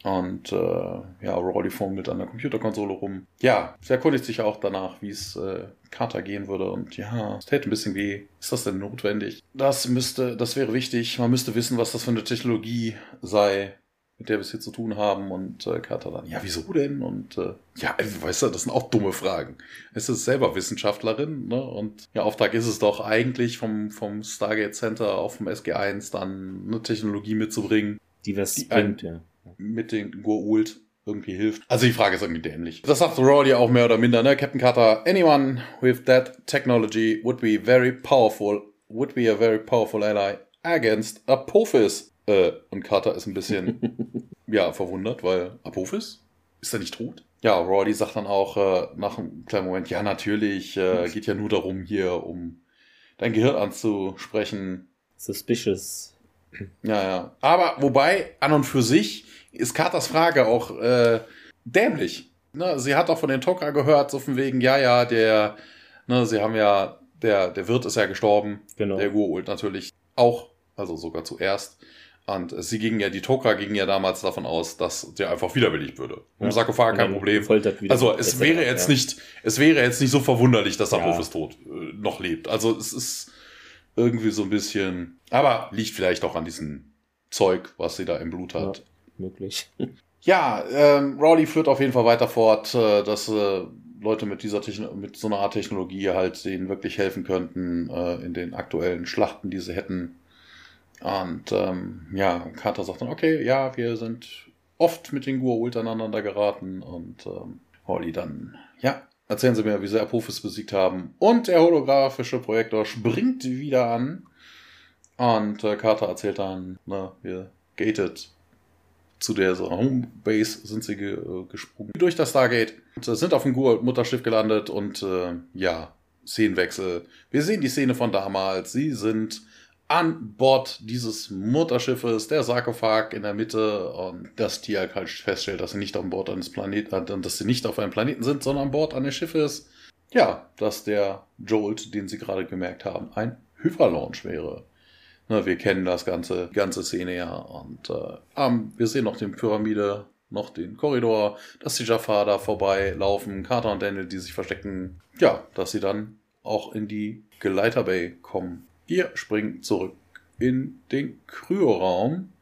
Und äh, ja, Rawley fummelt an der Computerkonsole rum. Ja, sie erkundigt sich auch danach, wie es äh, Carter gehen würde. Und ja, es täte ein bisschen weh. Ist das denn notwendig? Das müsste, das wäre wichtig. Man müsste wissen, was das für eine Technologie sei, mit der wir es hier zu tun haben. Und äh, Carter dann, ja, wieso denn? Und äh, ja, weißt du, das sind auch dumme Fragen. Es ist selber Wissenschaftlerin, ne? Und ja, Auftrag ist es doch eigentlich vom, vom Stargate Center auf dem SG1 dann eine Technologie mitzubringen. Die was die bringt, ja mit den Goa'uld irgendwie hilft. Also die Frage ist irgendwie dämlich. Das sagt Rawley auch mehr oder minder, ne? Captain Carter, anyone with that technology would be very powerful, would be a very powerful ally against Apophis. Äh, und Carter ist ein bisschen, [LAUGHS] ja, verwundert, weil Apophis? Ist er nicht tot? Ja, Rawley sagt dann auch äh, nach einem kleinen Moment, ja, natürlich, äh, geht ja nur darum, hier, um dein Gehirn anzusprechen. Suspicious. Ja, ja. Aber wobei, an und für sich, ist Carters Frage auch äh, dämlich. Ne? Sie hat auch von den Toka gehört, so von wegen, ja, ja, der, ne, sie haben ja, der, der Wirt ist ja gestorben. Genau. Der Goa'uld natürlich auch, also sogar zuerst. Und sie gingen ja, die Toka gingen ja damals davon aus, dass der einfach wiederbelegt würde. Im ja. Sarkophag kein Problem. Also es wäre jetzt ja. nicht, es wäre jetzt nicht so verwunderlich, dass der ja. ist tot äh, noch lebt. Also es ist irgendwie so ein bisschen, aber liegt vielleicht auch an diesem Zeug, was sie da im Blut hat. Ja möglich. Ja, ähm, Rowley führt auf jeden Fall weiter fort, äh, dass äh, Leute mit dieser Techno mit so einer Art Technologie halt denen wirklich helfen könnten äh, in den aktuellen Schlachten, die sie hätten. Und ähm, ja, Carter sagt dann, okay, ja, wir sind oft mit den Goa'uld aneinander geraten und ähm, Holly dann, ja, erzählen sie mir, wie sie Apophis besiegt haben. Und der holographische Projektor springt wieder an. Und äh, Carter erzählt dann, na, wir gated zu der Homebase sind sie ge äh, gesprungen. Durch das Stargate und, äh, sind auf dem Mutterschiff gelandet und äh, ja, Szenenwechsel. Wir sehen die Szene von damals. Sie sind an Bord dieses Mutterschiffes, der Sarkophag in der Mitte und das Tier halt feststellt, dass sie nicht an Bord eines Planeten, äh, dass sie nicht auf einem Planeten sind, sondern an Bord eines Schiffes. Ja, dass der Jolt, den sie gerade gemerkt haben, ein Hyperlaunch wäre. Na, wir kennen das ganze, ganze Szene ja und äh, wir sehen noch den Pyramide, noch den Korridor, dass die Jafar da vorbeilaufen, Carter und Daniel, die sich verstecken. Ja, dass sie dann auch in die Geleiter Bay kommen. Wir springen zurück in den Kryoraum.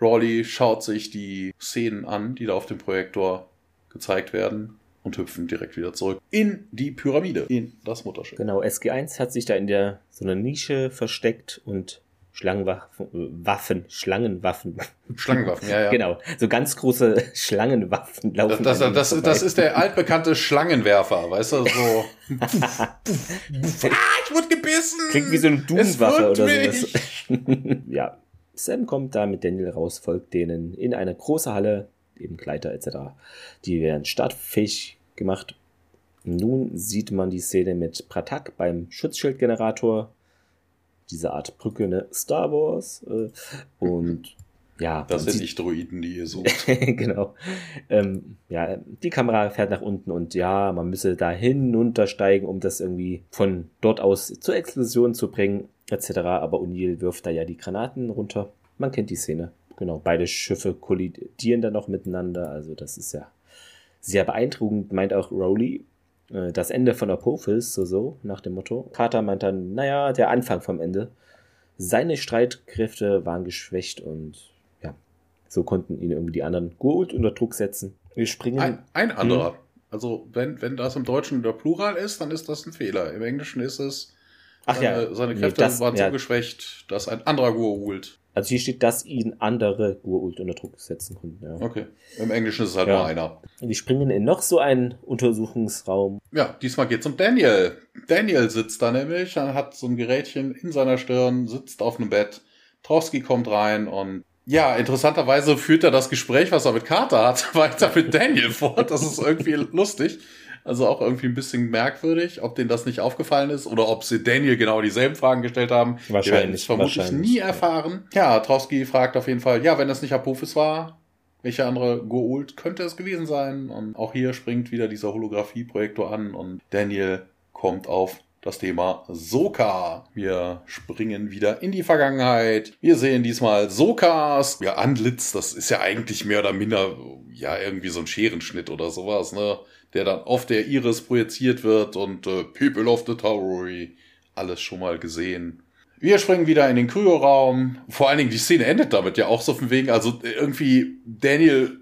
Rawley schaut sich die Szenen an, die da auf dem Projektor gezeigt werden und hüpfen direkt wieder zurück in die Pyramide, in das Mutterschiff. Genau, SG1 hat sich da in der so einer Nische versteckt und Schlangenwaffen, Waffen, Schlangenwaffen. Schlangenwaffen, ja, ja. Genau, so ganz große Schlangenwaffen laufen. Das, das, das, das ist der altbekannte Schlangenwerfer, weißt du, so. [LAUGHS] ah, ich wurde gebissen! Klingt wie so eine Doom-Waffe oder sowas. [LAUGHS] ja, Sam kommt da mit Daniel raus, folgt denen in eine große Halle, eben Gleiter etc. Die werden startfähig gemacht. Nun sieht man die Szene mit Pratak beim Schutzschildgenerator diese Art Brücke, ne? Star Wars. Äh, und [LAUGHS] ja. Das sind nicht Droiden, die ihr sucht. [LAUGHS] genau. Ähm, ja, die Kamera fährt nach unten und ja, man müsse da hinuntersteigen, um das irgendwie von dort aus zur Explosion zu bringen, etc. Aber O'Neill wirft da ja die Granaten runter. Man kennt die Szene. Genau, beide Schiffe kollidieren dann noch miteinander. Also das ist ja sehr beeindruckend, meint auch Rowley. Äh, das Ende von Apophis, so so, nach dem Motto. Carter meint dann, naja, der Anfang vom Ende. Seine Streitkräfte waren geschwächt und ja, so konnten ihn irgendwie die anderen gut unter Druck setzen. Wir springen. Ein, ein anderer. Hm. Also, wenn, wenn das im Deutschen der Plural ist, dann ist das ein Fehler. Im Englischen ist es, Ach seine, ja, seine Kräfte nee, das, waren ja. so geschwächt, dass ein anderer Goa'uld also hier steht, dass ihn andere Gurult unter Druck setzen konnten. Ja. Okay. Im Englischen ist es halt ja. nur einer. Die springen in noch so einen Untersuchungsraum. Ja, diesmal geht's um Daniel. Daniel sitzt da nämlich, hat so ein Gerätchen in seiner Stirn, sitzt auf einem Bett. Trowski kommt rein und ja, interessanterweise führt er das Gespräch, was er mit Carter hat, [LAUGHS] weiter mit Daniel fort. Das ist irgendwie lustig. Also auch irgendwie ein bisschen merkwürdig, ob denen das nicht aufgefallen ist oder ob sie Daniel genau dieselben Fragen gestellt haben. Wahrscheinlich. Wir werden es vermutlich wahrscheinlich. nie erfahren. Ja, Trowski fragt auf jeden Fall, ja, wenn das nicht Apophis war, welche andere Goult könnte es gewesen sein? Und auch hier springt wieder dieser Holographie-Projektor an und Daniel kommt auf das Thema Soka. Wir springen wieder in die Vergangenheit. Wir sehen diesmal Sokas ja, Antlitz. Das ist ja eigentlich mehr oder minder ja irgendwie so ein Scherenschnitt oder sowas, ne? Der dann auf der Iris projiziert wird und äh, People of the Towery, alles schon mal gesehen. Wir springen wieder in den Kryoraum. Vor allen Dingen, die Szene endet damit ja auch so von wegen, also irgendwie Daniel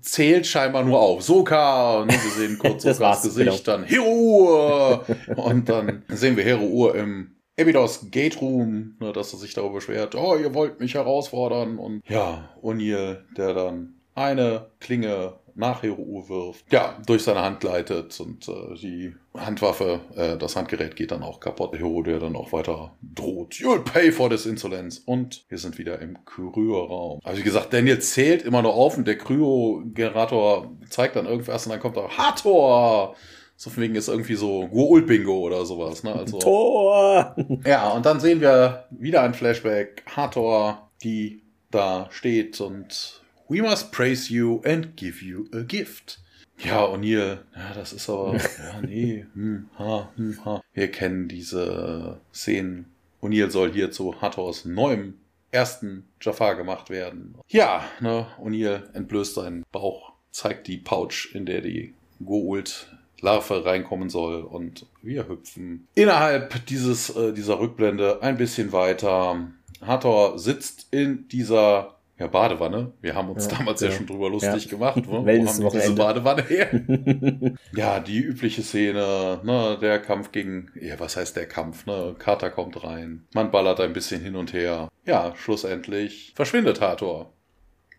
zählt scheinbar nur auf. Soka, und wir sehen [LAUGHS] kurz Sokas Gesicht, genau. dann Hero und dann sehen wir Hero Ur im Abydos Gate Room, ne, dass er sich darüber beschwert, oh, ihr wollt mich herausfordern und ja, O'Neill, der dann eine Klinge nach Hero wirft, ja, durch seine Hand gleitet und äh, die Handwaffe, äh, das Handgerät geht dann auch kaputt. Hero, der dann auch weiter droht. You'll pay for this insolence. Und wir sind wieder im Kryoraum. Also wie gesagt, Daniel zählt immer noch auf und der Kryo-Generator zeigt dann irgendwas und dann kommt da Hator! So von wegen ist irgendwie so Guul-Bingo oder sowas, ne? Also, Tor! Ja, und dann sehen wir wieder ein Flashback. Hator, die da steht und We must praise you and give you a gift. Ja, O'Neill, ja, das ist aber, [LAUGHS] ja, nee, hm, ha, hm, ha. Wir kennen diese Szenen. O'Neill soll hier zu Hathors neuem ersten Jafar gemacht werden. Ja, ne, O'Neill entblößt seinen Bauch, zeigt die Pouch, in der die Goult Larve reinkommen soll und wir hüpfen innerhalb dieses, äh, dieser Rückblende ein bisschen weiter. Hathor sitzt in dieser ja, Badewanne. Wir haben uns ja, damals ja. schon drüber lustig ja. gemacht. Wo, wo haben wir diese Badewanne her? [LAUGHS] ja, die übliche Szene, ne, der Kampf gegen, ja, was heißt der Kampf, ne? Carter kommt rein, man ballert ein bisschen hin und her. Ja, schlussendlich verschwindet Hathor.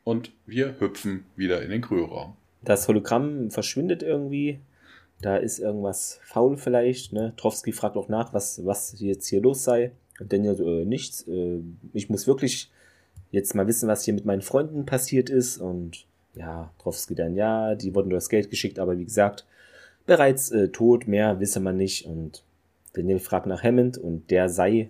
Und wir hüpfen wieder in den Kryoraum. Das Hologramm verschwindet irgendwie. da ist irgendwas faul vielleicht. Ne? Trowski fragt auch nach, was, was jetzt hier los sei. Und Daniel so, äh, nichts. Äh, ich muss wirklich jetzt mal wissen, was hier mit meinen Freunden passiert ist. Und ja, Trowski dann, ja, die wurden nur das Geld geschickt, aber wie gesagt, bereits äh, tot, mehr wisse man nicht. Und Daniel fragt nach Hammond und der sei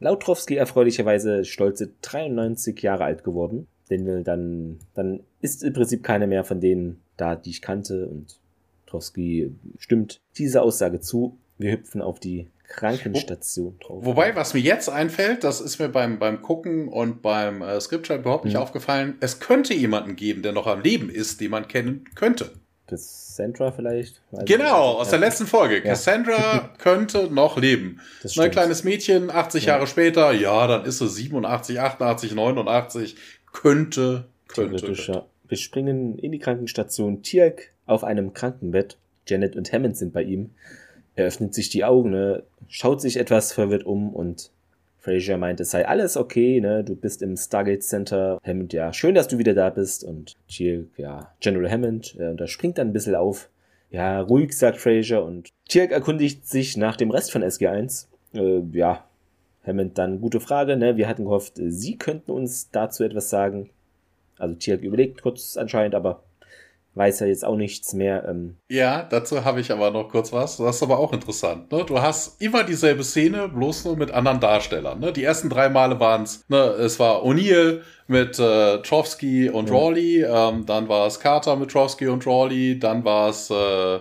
laut Trowski erfreulicherweise stolze 93 Jahre alt geworden. Daniel dann, dann ist im Prinzip keiner mehr von denen da, die ich kannte und Trowski stimmt diese Aussage zu. Wir hüpfen auf die Krankenstation drauf. Wobei, was mir jetzt einfällt, das ist mir beim, beim Gucken und beim äh, Scripture überhaupt nicht mhm. aufgefallen, es könnte jemanden geben, der noch am Leben ist, den man kennen könnte. Cassandra vielleicht? genau, aus der letzten Folge. Ja. Cassandra [LAUGHS] könnte noch leben. Das Ein kleines Mädchen, 80 ja. Jahre später, ja, dann ist sie 87, 88, 89, könnte, könnte. Ja. Wir springen in die Krankenstation. Tirk auf einem Krankenbett. Janet und Hammond sind bei ihm. Er öffnet sich die Augen, ne, schaut sich etwas verwirrt um und Fraser meint, es sei alles okay, ne? Du bist im Stargate Center. Hammond, ja, schön, dass du wieder da bist. Und Teal'c, ja, General Hammond, äh, und da springt dann ein bisschen auf. Ja, ruhig, sagt Fraser. Und Teal'c erkundigt sich nach dem Rest von SG1. Äh, ja, Hammond dann gute Frage, ne? Wir hatten gehofft, Sie könnten uns dazu etwas sagen. Also Teal'c überlegt kurz anscheinend, aber weiß er jetzt auch nichts mehr. Ähm. Ja, dazu habe ich aber noch kurz was. Das ist aber auch interessant. Ne? Du hast immer dieselbe Szene, bloß nur mit anderen Darstellern. Ne? Die ersten drei Male waren es, ne, es war O'Neill mit äh, Trowski und ja. Rawley, ähm, dann war es Carter mit Trowski und Rawley, dann war es äh,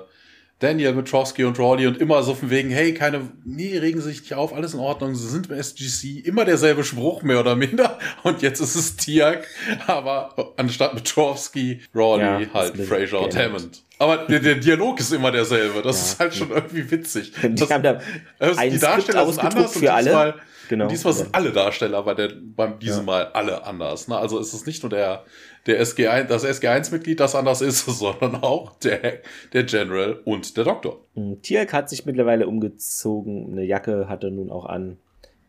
Daniel mit Trowski und Rawley und immer so von wegen, hey, keine, nee, regen Sie sich nicht auf, alles in Ordnung, Sie sind im SGC, immer derselbe Spruch, mehr oder minder. Und jetzt ist es Tiak, aber anstatt mit Trowski, Rawley, ja, halt Fraser und Hammond. Aber der, der, Dialog ist immer derselbe. Das ja. ist halt schon irgendwie witzig. Das, also die Darsteller sind anders für und diesmal, alle. Genau. Und diesmal sind alle Darsteller bei der, beim diesem. Mal alle anders. Ne? Also ist es nicht nur der der SG1, das SG1-Mitglied, das anders ist, [LAUGHS] sondern auch der, der General und der Doktor. Hm, Tiak hat sich mittlerweile umgezogen, eine Jacke hat er nun auch an.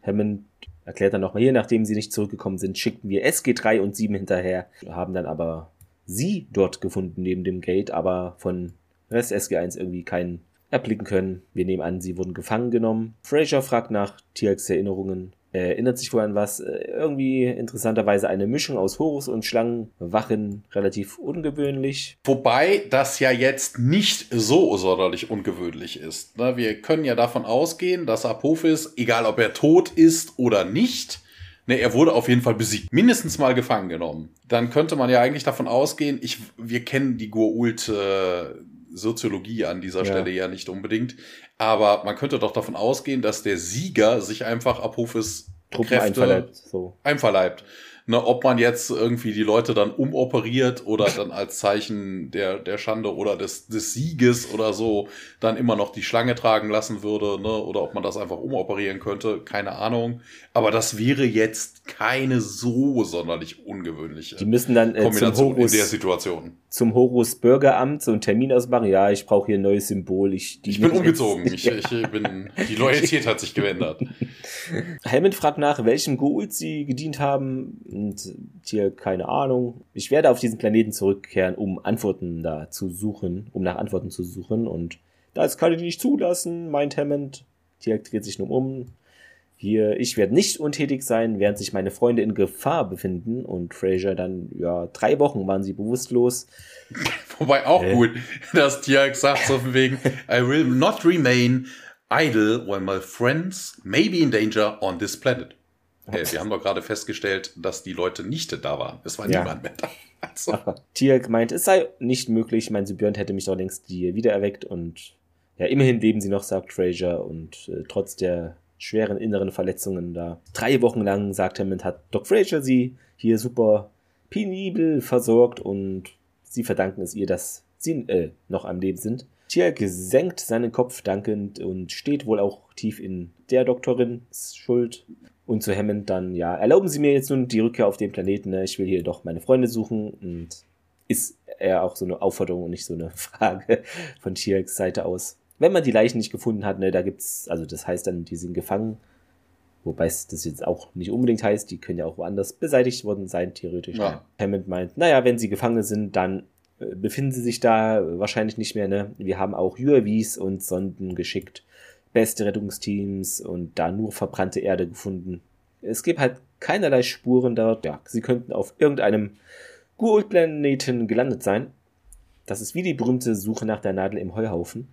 Hammond erklärt dann nochmal, hier, nachdem sie nicht zurückgekommen sind, schickten wir SG3 und 7 hinterher, haben dann aber sie dort gefunden neben dem Gate, aber von Rest SG1 irgendwie keinen erblicken können. Wir nehmen an, sie wurden gefangen genommen. Fraser fragt nach Tiaks Erinnerungen erinnert sich wohl an was. Äh, irgendwie interessanterweise eine Mischung aus Horus und Schlangenwachen, relativ ungewöhnlich. Wobei das ja jetzt nicht so sonderlich ungewöhnlich ist. Ne? Wir können ja davon ausgehen, dass Apophis, egal ob er tot ist oder nicht, Ne, er wurde auf jeden Fall besiegt. Mindestens mal gefangen genommen. Dann könnte man ja eigentlich davon ausgehen, ich, wir kennen die Goa'uld äh, Soziologie an dieser ja. Stelle ja nicht unbedingt. Aber man könnte doch davon ausgehen, dass der Sieger sich einfach Apophis Truppen Kräfte einverleibt. So. einverleibt. Ne, ob man jetzt irgendwie die Leute dann umoperiert oder dann als Zeichen der, der Schande oder des, des Sieges oder so dann immer noch die Schlange tragen lassen würde, ne, oder ob man das einfach umoperieren könnte, keine Ahnung. Aber das wäre jetzt keine so sonderlich ungewöhnliche die müssen dann, äh, Kombination Horus, in der Situation. Zum Horus Bürgeramt so einen Termin ausmachen. Ja, ich brauche hier ein neues Symbol. Ich, ich bin umgezogen. Ich, [LAUGHS] ich bin, die Loyalität hat sich geändert. [LAUGHS] Helmut fragt nach, welchem Goult sie gedient haben und hier keine Ahnung. Ich werde auf diesen Planeten zurückkehren, um Antworten da zu suchen, um nach Antworten zu suchen und das kann ich nicht zulassen, meint Hammond. Tier dreht sich nun um. Hier, ich werde nicht untätig sein, während sich meine Freunde in Gefahr befinden und Fraser dann, ja, drei Wochen waren sie bewusstlos. [LAUGHS] Wobei auch äh. gut, dass Tiag sagt so von wegen, I will not remain idle while my friends may be in danger on this planet. Hey, wir haben doch gerade festgestellt, dass die Leute nicht da waren. Es war ja. niemand mehr da. [LAUGHS] Also. Tiag meint, es sei nicht möglich, mein Symbiont hätte mich doch längst wiedererweckt und ja, immerhin leben sie noch, sagt Fraser, und äh, trotz der schweren inneren Verletzungen da. Drei Wochen lang, sagt Hammond, hat Doc Fraser sie hier super penibel versorgt und sie verdanken es ihr, dass sie äh, noch am Leben sind. Tiag senkt seinen Kopf dankend und steht wohl auch tief in der Doktorin Schuld. Und zu Hammond dann, ja, erlauben Sie mir jetzt nun die Rückkehr auf den Planeten, ne? ich will hier doch meine Freunde suchen und ist eher auch so eine Aufforderung und nicht so eine [LAUGHS] Frage von Tiags Seite aus wenn man die Leichen nicht gefunden hat, ne, da gibt's, also das heißt dann, die sind gefangen. Wobei es das jetzt auch nicht unbedingt heißt, die können ja auch woanders beseitigt worden sein, theoretisch. Ja. Hammond meint, naja, wenn sie Gefangene sind, dann äh, befinden sie sich da wahrscheinlich nicht mehr. Ne? Wir haben auch UAVs und Sonden geschickt, beste Rettungsteams und da nur verbrannte Erde gefunden. Es gibt halt keinerlei Spuren dort. Ja, sie könnten auf irgendeinem Gould-Planeten gelandet sein. Das ist wie die berühmte Suche nach der Nadel im Heuhaufen.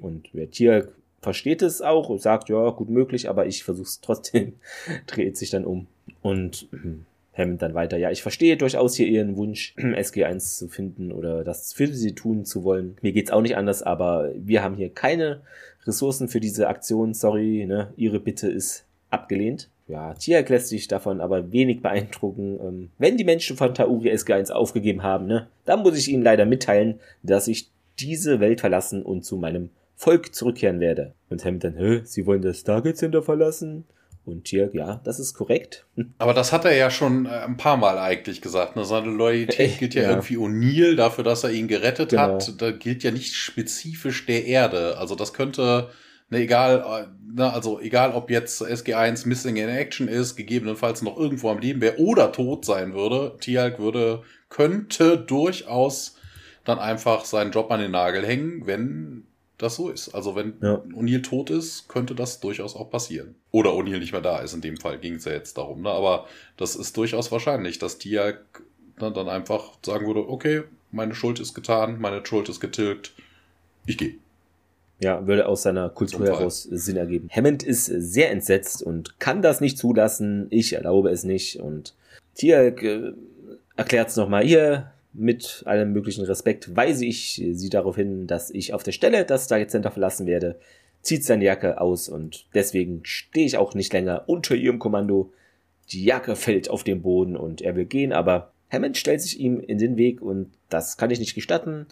Und wer Tier versteht es auch und sagt, ja, gut möglich, aber ich versuche es trotzdem, [LAUGHS] dreht sich dann um. Und hm, Hammond dann weiter. Ja, ich verstehe durchaus hier Ihren Wunsch, [CLEARS THROAT] SG1 zu finden oder das für Sie tun zu wollen. Mir geht's auch nicht anders, aber wir haben hier keine Ressourcen für diese Aktion. Sorry, ne? Ihre Bitte ist abgelehnt. Ja, Tiak lässt sich davon aber wenig beeindrucken. Ähm, wenn die Menschen von Tauri SG1 aufgegeben haben, ne, dann muss ich ihnen leider mitteilen, dass ich diese Welt verlassen und zu meinem Volk zurückkehren werde. Und Hamilton, hä, Sie wollen das Stargate Center verlassen? Und Tiak, ja, das ist korrekt. [LAUGHS] Aber das hat er ja schon äh, ein paar Mal eigentlich gesagt. Ne? Seine Loyalität gilt ja, ja, irgendwie O'Neill dafür, dass er ihn gerettet genau. hat. Da gilt ja nicht spezifisch der Erde. Also das könnte Ne, egal, ne, also egal ob jetzt SG1 Missing in Action ist, gegebenenfalls noch irgendwo am Leben wäre oder tot sein würde, Tialk würde, könnte durchaus dann einfach seinen Job an den Nagel hängen, wenn das so ist. Also wenn ja. O'Neill tot ist, könnte das durchaus auch passieren. Oder O'Neill nicht mehr da ist, in dem Fall ging es ja jetzt darum. Ne? Aber das ist durchaus wahrscheinlich, dass Tialk dann, dann einfach sagen würde, okay, meine Schuld ist getan, meine Schuld ist getilgt, ich gehe. Ja, würde aus seiner Kultur heraus Sinn ergeben. Hammond ist sehr entsetzt und kann das nicht zulassen. Ich erlaube es nicht. Und Tier äh, erklärt es nochmal hier mit allem möglichen Respekt, weise ich sie darauf hin, dass ich auf der Stelle das Stargate Center verlassen werde, zieht seine Jacke aus und deswegen stehe ich auch nicht länger unter ihrem Kommando. Die Jacke fällt auf den Boden und er will gehen, aber Hammond stellt sich ihm in den Weg und das kann ich nicht gestatten.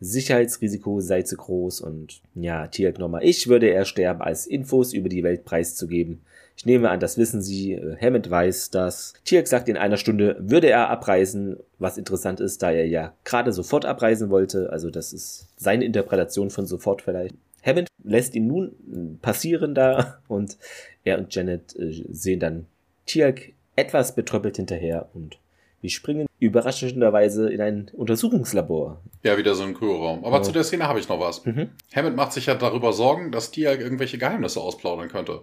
Sicherheitsrisiko sei zu groß und ja, Tiak nochmal, ich würde eher sterben, als Infos über die Welt preiszugeben. Ich nehme an, das wissen Sie. Äh, Hammond weiß das. Tiak sagt, in einer Stunde würde er abreisen, was interessant ist, da er ja gerade sofort abreisen wollte. Also das ist seine Interpretation von sofort vielleicht. Hammond lässt ihn nun passieren da [LAUGHS] und er und Janet äh, sehen dann Tiak etwas betröppelt hinterher und wir springen überraschenderweise in ein Untersuchungslabor. Ja, wieder so ein Kühlraum. Aber ja. zu der Szene habe ich noch was. Mhm. Hammond macht sich ja darüber Sorgen, dass Tia irgendwelche Geheimnisse ausplaudern könnte.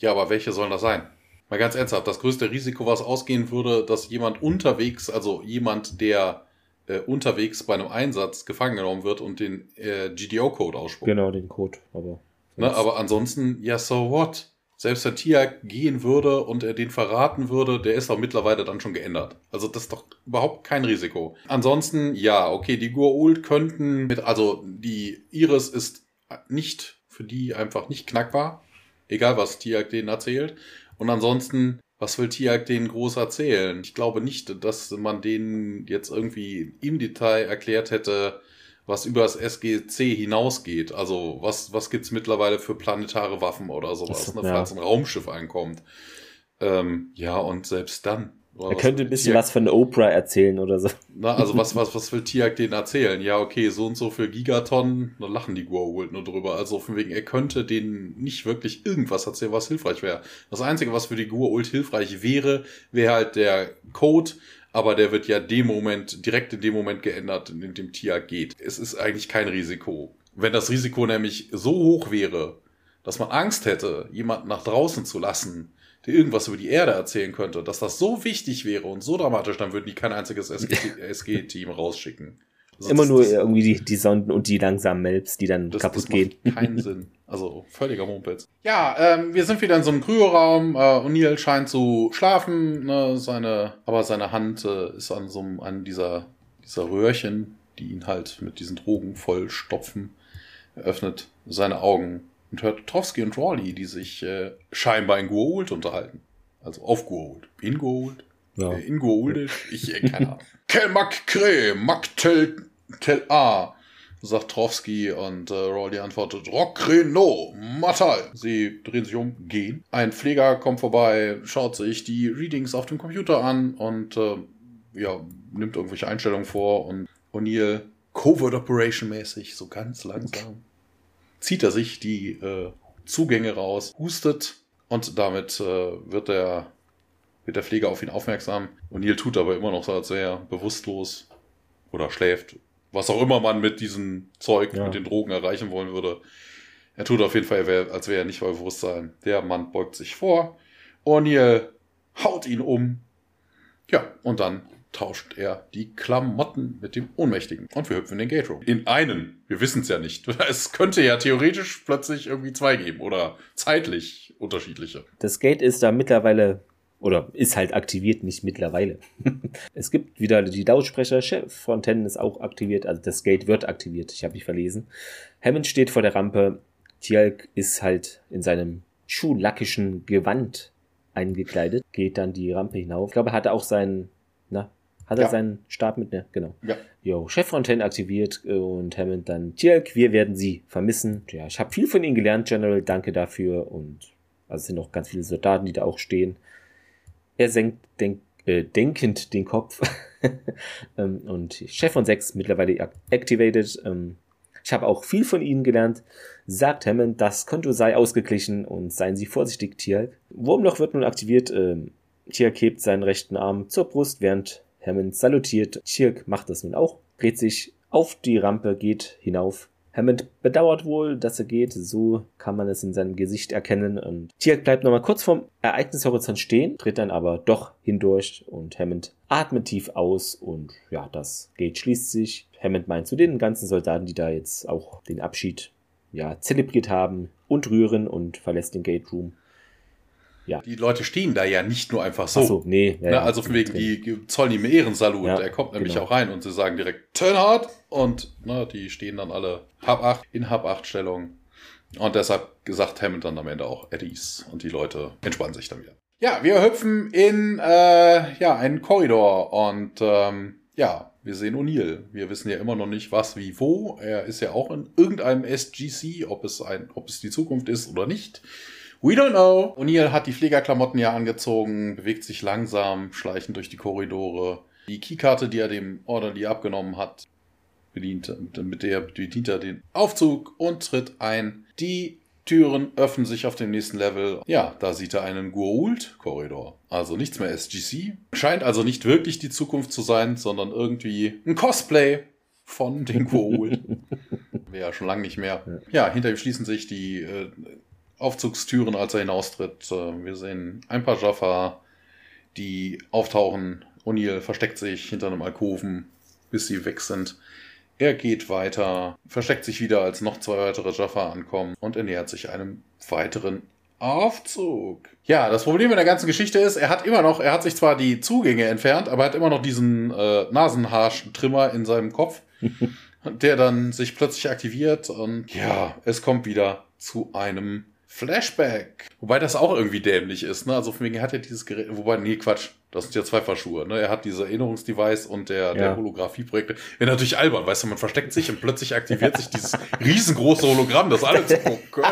Ja, aber welche sollen das sein? Mal ganz ernsthaft, das größte Risiko, was ausgehen würde, dass jemand unterwegs, also jemand, der äh, unterwegs bei einem Einsatz gefangen genommen wird und den äh, GDO-Code ausspuckt. Genau, den Code, aber. Ne, aber ansonsten, ja, so what? selbst wenn Tia gehen würde und er den verraten würde, der ist doch mittlerweile dann schon geändert. Also das ist doch überhaupt kein Risiko. Ansonsten, ja, okay, die Goa'uld könnten mit, also die Iris ist nicht für die einfach nicht knackbar. Egal, was Tiag denen erzählt. Und ansonsten, was will Tiag denen groß erzählen? Ich glaube nicht, dass man denen jetzt irgendwie im Detail erklärt hätte, was über das SGC hinausgeht. Also was, was gibt's mittlerweile für planetare Waffen oder sowas, das, ne, ja. falls ein Raumschiff einkommt. Ähm, ja, und selbst dann. Er könnte ein bisschen Tiag, was von Oprah erzählen oder so. Na, also was, [LAUGHS] was, was will Tiag denen erzählen? Ja, okay, so und so für Gigatonnen, da lachen die Goa'uld nur drüber. Also von wegen, er könnte denen nicht wirklich irgendwas erzählen, was hilfreich wäre. Das Einzige, was für die Goa'uld hilfreich wäre, wäre halt der Code, aber der wird ja dem Moment, direkt in dem Moment geändert, in dem Tia geht. Es ist eigentlich kein Risiko. Wenn das Risiko nämlich so hoch wäre, dass man Angst hätte, jemanden nach draußen zu lassen, der irgendwas über die Erde erzählen könnte, dass das so wichtig wäre und so dramatisch, dann würden die kein einziges SG-Team [LAUGHS] rausschicken. Also Immer nur irgendwie die, die Sonden und die langsamen Melps, die dann das, kaputt das gehen. Keinen [LAUGHS] Sinn. Also völliger Mumpitz. Ja, ähm, wir sind wieder in so einem Kryoraum. Äh, O'Neill scheint zu schlafen. Ne? Seine, aber seine Hand äh, ist an so einem, an dieser, dieser Röhrchen, die ihn halt mit diesen Drogen vollstopfen. Er öffnet seine Augen und hört Trowski und Rawley, die sich äh, scheinbar in Gua'uld unterhalten. Also auf Gua'uld. In Gua'uld. Ja. Äh, in Gua'uldisch. Ich, äh, keine Ahnung. [LAUGHS] Kel mak kre, mak tel Tel A, sagt Trowski und äh, Rawley antwortet Rockreno, Matal. Sie drehen sich um, gehen. Ein Pfleger kommt vorbei, schaut sich die Readings auf dem Computer an und äh, ja, nimmt irgendwelche Einstellungen vor und O'Neill Covert Operation mäßig, so ganz langsam, zieht er sich die äh, Zugänge raus, hustet und damit äh, wird der wird der Pfleger auf ihn aufmerksam. O'Neill tut aber immer noch so, als wäre er bewusstlos oder schläft. Was auch immer man mit diesem Zeug, ja. mit den Drogen erreichen wollen würde. Er tut auf jeden Fall, als wäre er nicht bei Bewusstsein. Der Mann beugt sich vor. O'Neill haut ihn um. Ja, und dann tauscht er die Klamotten mit dem Ohnmächtigen. Und wir hüpfen in den Gate Room. In einen. Wir wissen es ja nicht. [LAUGHS] Es könnte ja theoretisch plötzlich irgendwie zwei geben oder zeitlich unterschiedliche. Das Gate ist da mittlerweile oder ist halt aktiviert, nicht mittlerweile. [LAUGHS] es gibt wieder die Lautsprecher, Chef Fontaine ist auch aktiviert, also das Gate wird aktiviert, ich habe mich verlesen. Hammond steht vor der Rampe, Tjalk ist halt in seinem schulackischen Gewand eingekleidet, geht dann die Rampe hinauf. Ich glaube, er hatte auch seinen, hat er ja. seinen Stab mit, ne? Genau. Ja. Jo, Chef Fontaine aktiviert und Hammond dann, Tjalk, wir werden Sie vermissen. Ja, ich habe viel von Ihnen gelernt, General, danke dafür und also es sind noch ganz viele Soldaten, die da auch stehen. Er senkt denk, äh, denkend den Kopf. [LAUGHS] ähm, und Chef von 6 mittlerweile activated. Ähm, ich habe auch viel von Ihnen gelernt. Sagt Hammond, das Konto sei ausgeglichen und seien Sie vorsichtig, Tjalk. Wurmloch wird nun aktiviert. Ähm, Tjalk hebt seinen rechten Arm zur Brust, während Hammond salutiert. Tjalk macht das nun auch, dreht sich auf die Rampe, geht hinauf Hammond bedauert wohl, dass er geht, so kann man es in seinem Gesicht erkennen. Und Tiak bleibt nochmal kurz vorm Ereignishorizont stehen, tritt dann aber doch hindurch und Hammond atmet tief aus und ja, das Gate schließt sich. Hammond meint zu den ganzen Soldaten, die da jetzt auch den Abschied ja, zelebriert haben und rühren und verlässt den Gate Room. Ja. Die Leute stehen da ja nicht nur einfach so. Ach so nee. Ja, ne? Also von wegen, die zollen ihm Ehrensalut. Ja, er kommt nämlich genau. auch rein und sie sagen direkt Turn hard und ne, die stehen dann alle Hab 8 in Hab 8 Stellung. Und deshalb gesagt Hammond dann am Ende auch Eddies und die Leute entspannen sich dann wieder. Ja, wir hüpfen in äh, ja, einen Korridor und ähm, ja, wir sehen O'Neill. Wir wissen ja immer noch nicht, was, wie, wo. Er ist ja auch in irgendeinem SGC, ob es ein, ob es die Zukunft ist oder nicht. We don't know. O'Neill hat die Fliegerklamotten ja angezogen, bewegt sich langsam, schleichend durch die Korridore. Die Keykarte, die er dem Orderly abgenommen hat, bedient, mit der bedient er den Aufzug und tritt ein. Die Türen öffnen sich auf dem nächsten Level. Ja, da sieht er einen Goa'uld-Korridor. Also nichts mehr SGC. Scheint also nicht wirklich die Zukunft zu sein, sondern irgendwie ein Cosplay von den Goa'uld. [LAUGHS] Wäre ja schon lange nicht mehr. Ja, hinter ihm schließen sich die äh, Aufzugstüren, als er hinaustritt. Wir sehen ein paar Jaffa, die auftauchen. O'Neill versteckt sich hinter einem Alkoven, bis sie weg sind. Er geht weiter, versteckt sich wieder, als noch zwei weitere Jaffa ankommen und er nähert sich einem weiteren Aufzug. Ja, das Problem in der ganzen Geschichte ist, er hat immer noch, er hat sich zwar die Zugänge entfernt, aber er hat immer noch diesen äh, Nasenhaartrimmer in seinem Kopf, [LAUGHS] der dann sich plötzlich aktiviert und ja, es kommt wieder zu einem Flashback. Wobei das auch irgendwie dämlich ist, ne? Also von wegen, er hat ja dieses Gerät, wobei, nee, Quatsch. Das sind ja zwei Paar Schuhe, ne? Er hat diese Erinnerungsdevice und der, ja. der Holographieprojekte. Ja, natürlich albern, weißt du, man versteckt sich und plötzlich aktiviert sich dieses riesengroße Hologramm, das alle zu gucken. [LAUGHS]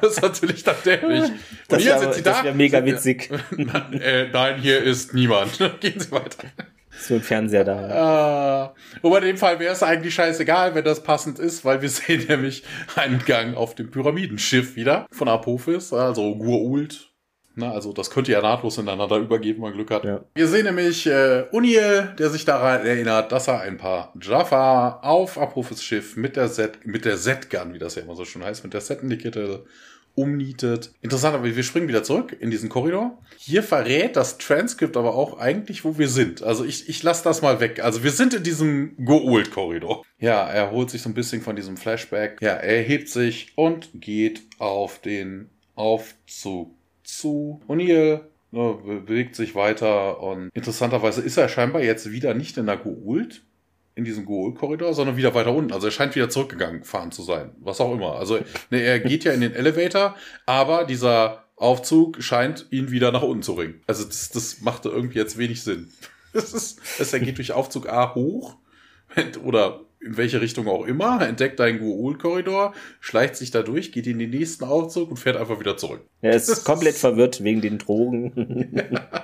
Das ist natürlich dann dämlich. Und das hier sind sie da. Das wäre mega witzig. [LAUGHS] Nein, äh, nein, hier ist niemand. [LAUGHS] Gehen Sie weiter. So ein Fernseher da. Äh, wobei in dem Fall wäre es eigentlich scheißegal, wenn das passend ist, weil wir [LAUGHS] sehen nämlich einen Gang auf dem Pyramidenschiff wieder von Apophis, also Gurult. Na, also das könnte ja nahtlos ineinander übergeben, wenn man Glück hat. Ja. Wir sehen nämlich äh, Uniel, der sich daran erinnert, dass er ein paar Jaffa auf Apophis Schiff mit der Z, mit der Z-Gun, wie das ja immer so schön heißt, mit der Z-Indicator umnietet. Interessant, aber wir springen wieder zurück in diesen Korridor. Hier verrät das Transkript aber auch eigentlich, wo wir sind. Also ich, ich lasse das mal weg. Also wir sind in diesem Gould-Korridor. Ja, er holt sich so ein bisschen von diesem Flashback. Ja, er hebt sich und geht auf den Aufzug zu. O'Neill ne, bewegt sich weiter und interessanterweise ist er scheinbar jetzt wieder nicht in der Gould, in diesem Goal-Korridor, sondern wieder weiter unten. Also er scheint wieder zurückgegangen fahren zu sein. Was auch immer. Also ne, er geht ja in den Elevator, aber dieser Aufzug scheint ihn wieder nach unten zu bringen. Also das, das machte irgendwie jetzt wenig Sinn. [LAUGHS] Das ist, das, er geht durch Aufzug A hoch [LAUGHS] oder in welche Richtung auch immer, entdeckt einen Goul-Korridor, schleicht sich da durch, geht in den nächsten Aufzug und fährt einfach wieder zurück. Er ist [LAUGHS] komplett verwirrt wegen den Drogen. [LAUGHS] ja,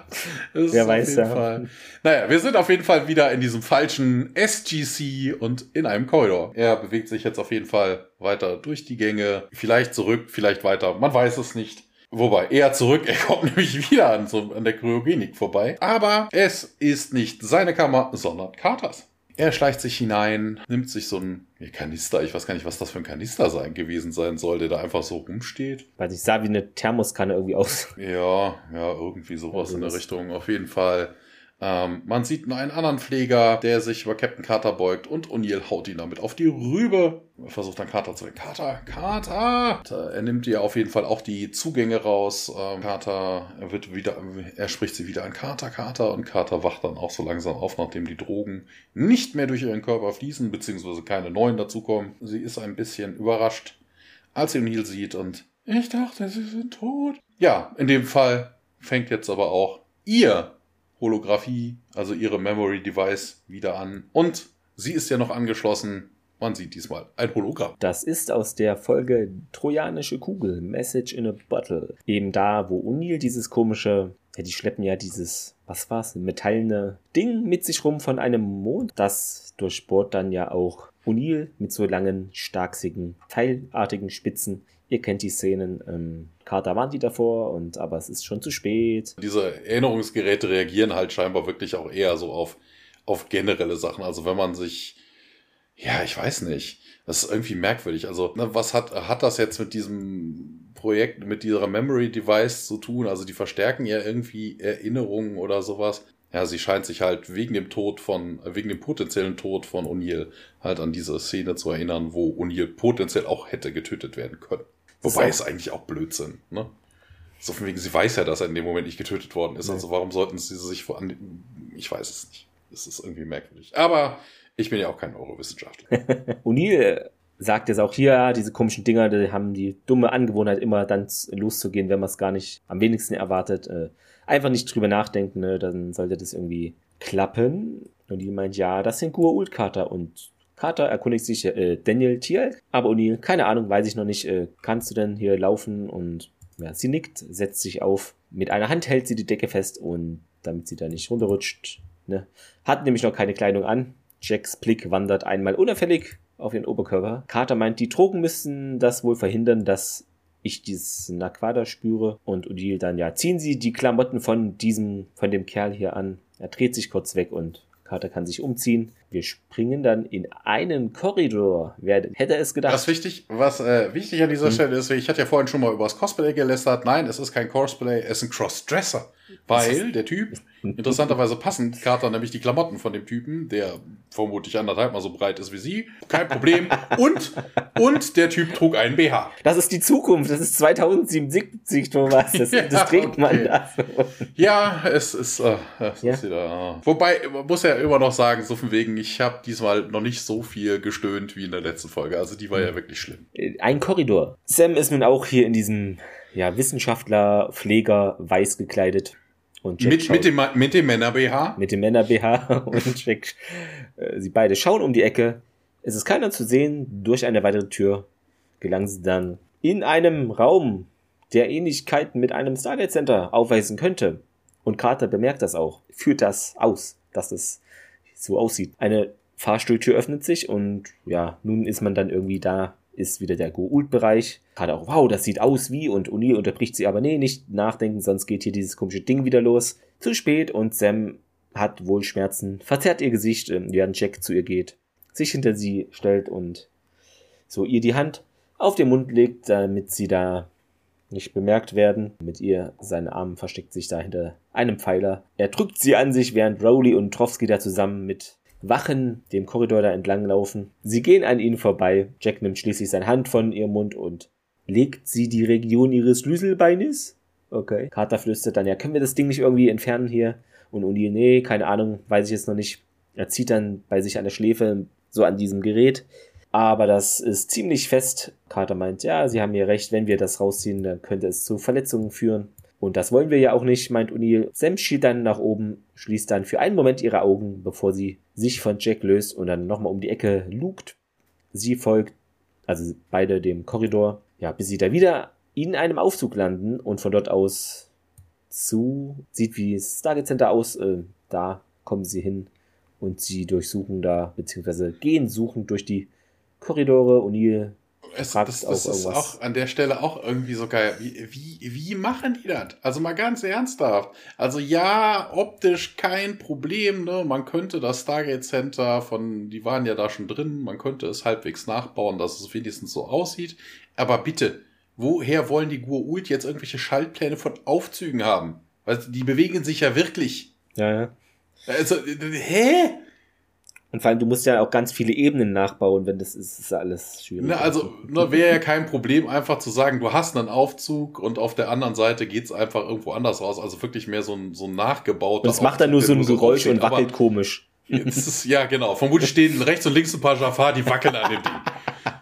Wer weiß ja. Fall. Naja, wir sind auf jeden Fall wieder in diesem falschen SGC und in einem Korridor. Er bewegt sich jetzt auf jeden Fall weiter durch die Gänge, vielleicht zurück, vielleicht weiter, man weiß es nicht. Wobei, eher zurück, er kommt [LAUGHS] nämlich wieder an, so, an der Kryogenik vorbei. Aber es ist nicht seine Kammer, sondern Carters. Er schleicht sich hinein, nimmt sich so ein Kanister, ich weiß gar nicht, was das für ein Kanister sein gewesen sein soll, der da einfach so rumsteht. Weil ich sah wie eine Thermoskanne irgendwie aus. Ja, ja, irgendwie sowas in der Richtung. Auf jeden Fall ähm, man sieht nur einen anderen Pfleger, der sich über Captain Carter beugt und O'Neill haut ihn damit auf die Rübe. Er versucht dann Carter zu sagen, Carter, Carter! Er nimmt ihr auf jeden Fall auch die Zugänge raus. Ähm, Carter, er wird wieder, er spricht sie wieder an Carter, Carter und Carter wacht dann auch so langsam auf, nachdem die Drogen nicht mehr durch ihren Körper fließen, beziehungsweise keine neuen dazukommen. Sie ist ein bisschen überrascht, als sie O'Neill sieht und ich dachte, sie sind tot. Ja, in dem Fall fängt jetzt aber auch ihr Holographie, also ihre Memory Device, wieder an. Und sie ist ja noch angeschlossen. Man sieht diesmal ein Hologramm. Das ist aus der Folge Trojanische Kugel, Message in a Bottle. Eben da, wo O'Neill dieses komische, ja, die schleppen ja dieses, was war's, metallene Ding mit sich rum von einem Mond. Das durchbohrt dann ja auch O'Neill mit so langen, starksigen, teilartigen Spitzen. Ihr kennt die Szenen. Ähm, Carter warnt die davor, und aber es ist schon zu spät. Diese Erinnerungsgeräte reagieren halt scheinbar wirklich auch eher so auf, auf generelle Sachen. Also wenn man sich, ja, ich weiß nicht. Das ist irgendwie merkwürdig. Also, ne, was hat, hat das jetzt mit diesem Projekt, mit dieser Memory Device zu tun? Also, die verstärken ja irgendwie Erinnerungen oder sowas. Ja, sie scheint sich halt wegen dem Tod von, wegen dem potenziellen Tod von O'Neill halt an diese Szene zu erinnern, wo O'Neill potenziell auch hätte getötet werden können. Wobei es eigentlich auch Blödsinn, ne? So von wegen, sie weiß ja, dass er in dem Moment nicht getötet worden ist. Nee. Also warum sollten sie sich vor Ich weiß es nicht. Es ist irgendwie merkwürdig. Aber ich bin ja auch kein Neurowissenschaftler. O'Neill [LAUGHS] sagt jetzt auch hier, diese komischen Dinger, die haben die dumme Angewohnheit, immer dann loszugehen, wenn man es gar nicht am wenigsten erwartet. Äh, einfach nicht drüber nachdenken, ne? dann sollte das irgendwie klappen. Und die meint, ja, das sind Gur-Ult-Kater und Carter erkundigt sich äh, Daniel Tier, aber O'Neill, keine Ahnung, weiß ich noch nicht, äh, kannst du denn hier laufen? Und ja, sie nickt, setzt sich auf. Mit einer Hand hält sie die Decke fest und damit sie da nicht runterrutscht. Ne? Hat nämlich noch keine Kleidung an. Jacks Blick wandert einmal unauffällig auf ihren Oberkörper. Carter meint, die Drogen müssten das wohl verhindern, dass ich dieses Naquada spüre. Und Odile dann, ja, ziehen Sie die Klamotten von diesem, von dem Kerl hier an. Er dreht sich kurz weg und Carter kann sich umziehen. Wir springen dann in einen Korridor. Wer hätte es gedacht? Was wichtig, was äh, wichtig an dieser hm. Stelle ist, ich hatte ja vorhin schon mal über das Cosplay gelästert. Nein, es ist kein Cosplay, es ist ein Crossdresser. Weil der Typ, interessanterweise passend, Carter nämlich die Klamotten von dem Typen, der vermutlich anderthalb mal so breit ist wie sie. Kein Problem. [LAUGHS] Und, und der Typ trug einen BH. Das ist die Zukunft. Das ist 2077, Thomas. Das, ja, das trägt okay. man da. Ja, es ist, äh, es ja. ist wieder. Äh. Wobei, man muss ja immer noch sagen, so von wegen, ich habe diesmal noch nicht so viel gestöhnt wie in der letzten Folge. Also die war ja hm. wirklich schlimm. Ein Korridor. Sam ist nun auch hier in diesem ja, Wissenschaftler, Pfleger, weiß gekleidet. Und Jack mit, mit, dem, mit dem Männer-BH? Mit dem Männer-BH [LAUGHS] und Jack. Äh, sie beide schauen um die Ecke. Es ist keiner zu sehen. Durch eine weitere Tür gelangen sie dann in einem Raum, der Ähnlichkeiten mit einem Stargate Center aufweisen könnte. Und Carter bemerkt das auch, führt das aus, dass es so aussieht. Eine Fahrstuhltür öffnet sich und ja, nun ist man dann irgendwie da ist wieder der Goult-Bereich. Gerade auch, wow, das sieht aus wie und O'Neill unterbricht sie, aber nee, nicht nachdenken, sonst geht hier dieses komische Ding wieder los. Zu spät und Sam hat wohl Schmerzen, verzerrt ihr Gesicht, während Jack zu ihr geht, sich hinter sie stellt und so ihr die Hand auf den Mund legt, damit sie da nicht bemerkt werden. Mit ihr, seine Arm versteckt sich da hinter einem Pfeiler. Er drückt sie an sich, während Rowley und Trowski da zusammen mit Wachen dem Korridor da entlang laufen. Sie gehen an ihnen vorbei. Jack nimmt schließlich seine Hand von ihrem Mund und legt sie die Region ihres Schlüsselbeines. Okay. Carter flüstert dann, ja, können wir das Ding nicht irgendwie entfernen hier? Und O'Neill, nee, keine Ahnung, weiß ich jetzt noch nicht. Er zieht dann bei sich an der Schläfe so an diesem Gerät. Aber das ist ziemlich fest. Carter meint, ja, sie haben mir recht, wenn wir das rausziehen, dann könnte es zu Verletzungen führen. Und das wollen wir ja auch nicht, meint O'Neill. Sam schielt dann nach oben, schließt dann für einen Moment ihre Augen, bevor sie sich von Jack löst und dann nochmal um die Ecke lugt. Sie folgt, also beide dem Korridor, ja, bis sie da wieder in einem Aufzug landen und von dort aus zu, sieht wie Stargate Center aus, äh, da kommen sie hin und sie durchsuchen da, beziehungsweise gehen suchen durch die Korridore. O'Neill es, das, das ist auch an der Stelle auch irgendwie so geil. Wie, wie, wie machen die das? Also mal ganz ernsthaft. Also ja, optisch kein Problem, ne? Man könnte das Stargate Center von, die waren ja da schon drin, man könnte es halbwegs nachbauen, dass es wenigstens so aussieht. Aber bitte, woher wollen die Gua'uld jetzt irgendwelche Schaltpläne von Aufzügen haben? Weil die bewegen sich ja wirklich. Ja, ja. Also, hä? Und vor allem, du musst ja auch ganz viele Ebenen nachbauen, wenn das ist, ist alles schwierig. Na, also, wäre ja kein Problem, einfach zu sagen, du hast einen Aufzug und auf der anderen Seite geht's einfach irgendwo anders raus. Also wirklich mehr so ein, so ein nachgebauter. Und es macht dann nur so ein Geräusch und wackelt komisch. [LAUGHS] Ist, ja, genau. Vermutlich stehen rechts und links ein paar Jafar, die wackeln an dem Ding.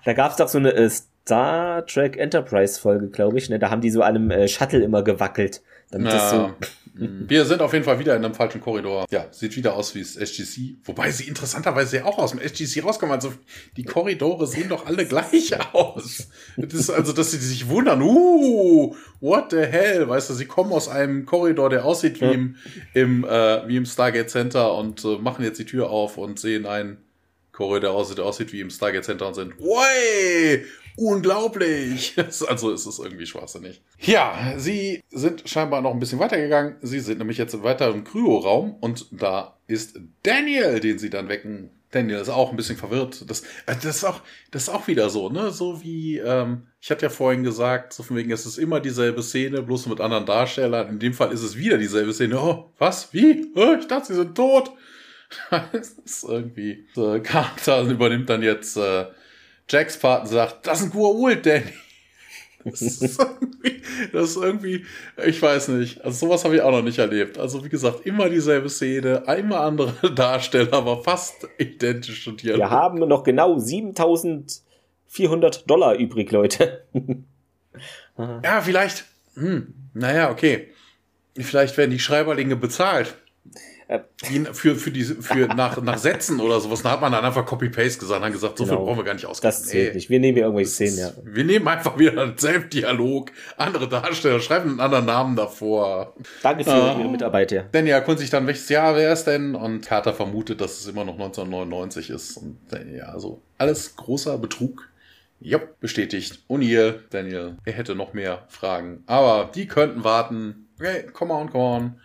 Da gab's doch so eine äh, Star Trek Enterprise Folge, glaube ich. Ne? Da haben die so an einem äh, Shuttle immer gewackelt. Damit ja. das so. [LAUGHS] Wir sind auf jeden Fall wieder in einem falschen Korridor. Ja, sieht wieder aus wie das SGC. Wobei sie interessanterweise ja auch aus dem SGC rauskommen. Also die Korridore sehen doch alle gleich [LAUGHS] aus. Das ist also, dass sie sich wundern. Uh, what the hell? Weißt du, sie kommen aus einem Korridor, der aussieht wie im, im, äh, wie im Stargate Center und äh, machen jetzt die Tür auf und sehen einen Korridor, der aussieht, der aussieht wie im Stargate Center und sind, Way! Unglaublich. [LAUGHS] Also ist es irgendwie schwachsinnig. Ja, sie sind scheinbar noch ein bisschen weitergegangen. Sie sind nämlich jetzt weiter im Kryoraum und da ist Daniel, den sie dann wecken. Daniel ist auch ein bisschen verwirrt. Das, äh, das, ist, auch, das ist auch wieder so, ne? So wie, ähm, ich hatte ja vorhin gesagt, so von wegen, es ist immer dieselbe Szene, bloß mit anderen Darstellern. In dem Fall ist es wieder dieselbe Szene. Oh, was? Wie? Oh, ich dachte, sie sind tot. [LAUGHS] das ist irgendwie. Äh, Carter übernimmt dann jetzt äh, Jacks Partner sagt, das ist ein Gua'uld, Danny. Das ist, [LAUGHS] das ist irgendwie, ich weiß nicht. Also sowas habe ich auch noch nicht erlebt. Also wie gesagt, immer dieselbe Szene, immer andere [LAUGHS] Darsteller, aber fast identisch und. Wir haben noch genau 7400 Dollar übrig, Leute. ja, vielleicht. Hm, naja, okay. Vielleicht werden die Schreiberlinge bezahlt. Äh, für, für, die, für [LAUGHS] nach, nach Sätzen oder sowas, da hat man dann einfach Copy-Paste gesagt und gesagt, so genau. viel brauchen wir gar nicht ausgeben. Das zählt nicht. Wir nehmen hier irgendwelche Szenen, ja. Wir nehmen einfach wieder denselben Dialog, andere Darsteller, schreiben einen anderen Namen davor. Danke für ah. Ihre Mitarbeit, ja. Denn ja, erkundigt sich dann, welches Jahr wäre es denn? Und Carter vermutet, dass es immer noch 1999 ist. Und ja, also alles großer Betrug. Jupp, bestätigt. O'Neill, Daniel, er hätte noch mehr Fragen. Aber die könnten warten. Okay, come on, come on.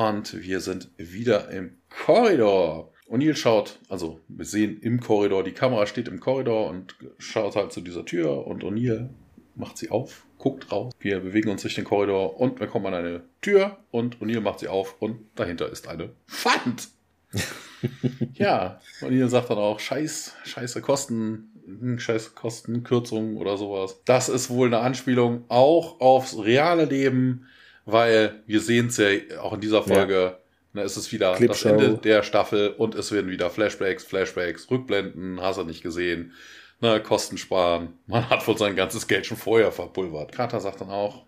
Und wir sind wieder im Korridor. O'Neill schaut, also wir sehen im Korridor, die Kamera steht im Korridor und schaut halt zu dieser Tür und O'Neill macht sie auf, guckt raus. Wir bewegen uns durch den Korridor und wir kommen an eine Tür und O'Neill macht sie auf und dahinter ist eine Pfand. [LAUGHS] ja, O'Neill sagt dann auch, scheiß, scheiße Kosten, hm, scheiße Kostenkürzung oder sowas. Das ist wohl eine Anspielung auch aufs reale Leben weil wir sehen es ja auch in dieser Folge, ja. ne, ist es wieder das Ende der Staffel und es werden wieder Flashbacks, Flashbacks, Rückblenden, hast du nicht gesehen, ne, Kosten sparen. Man hat wohl sein ganzes Geld schon vorher verpulvert. Carter sagt dann auch,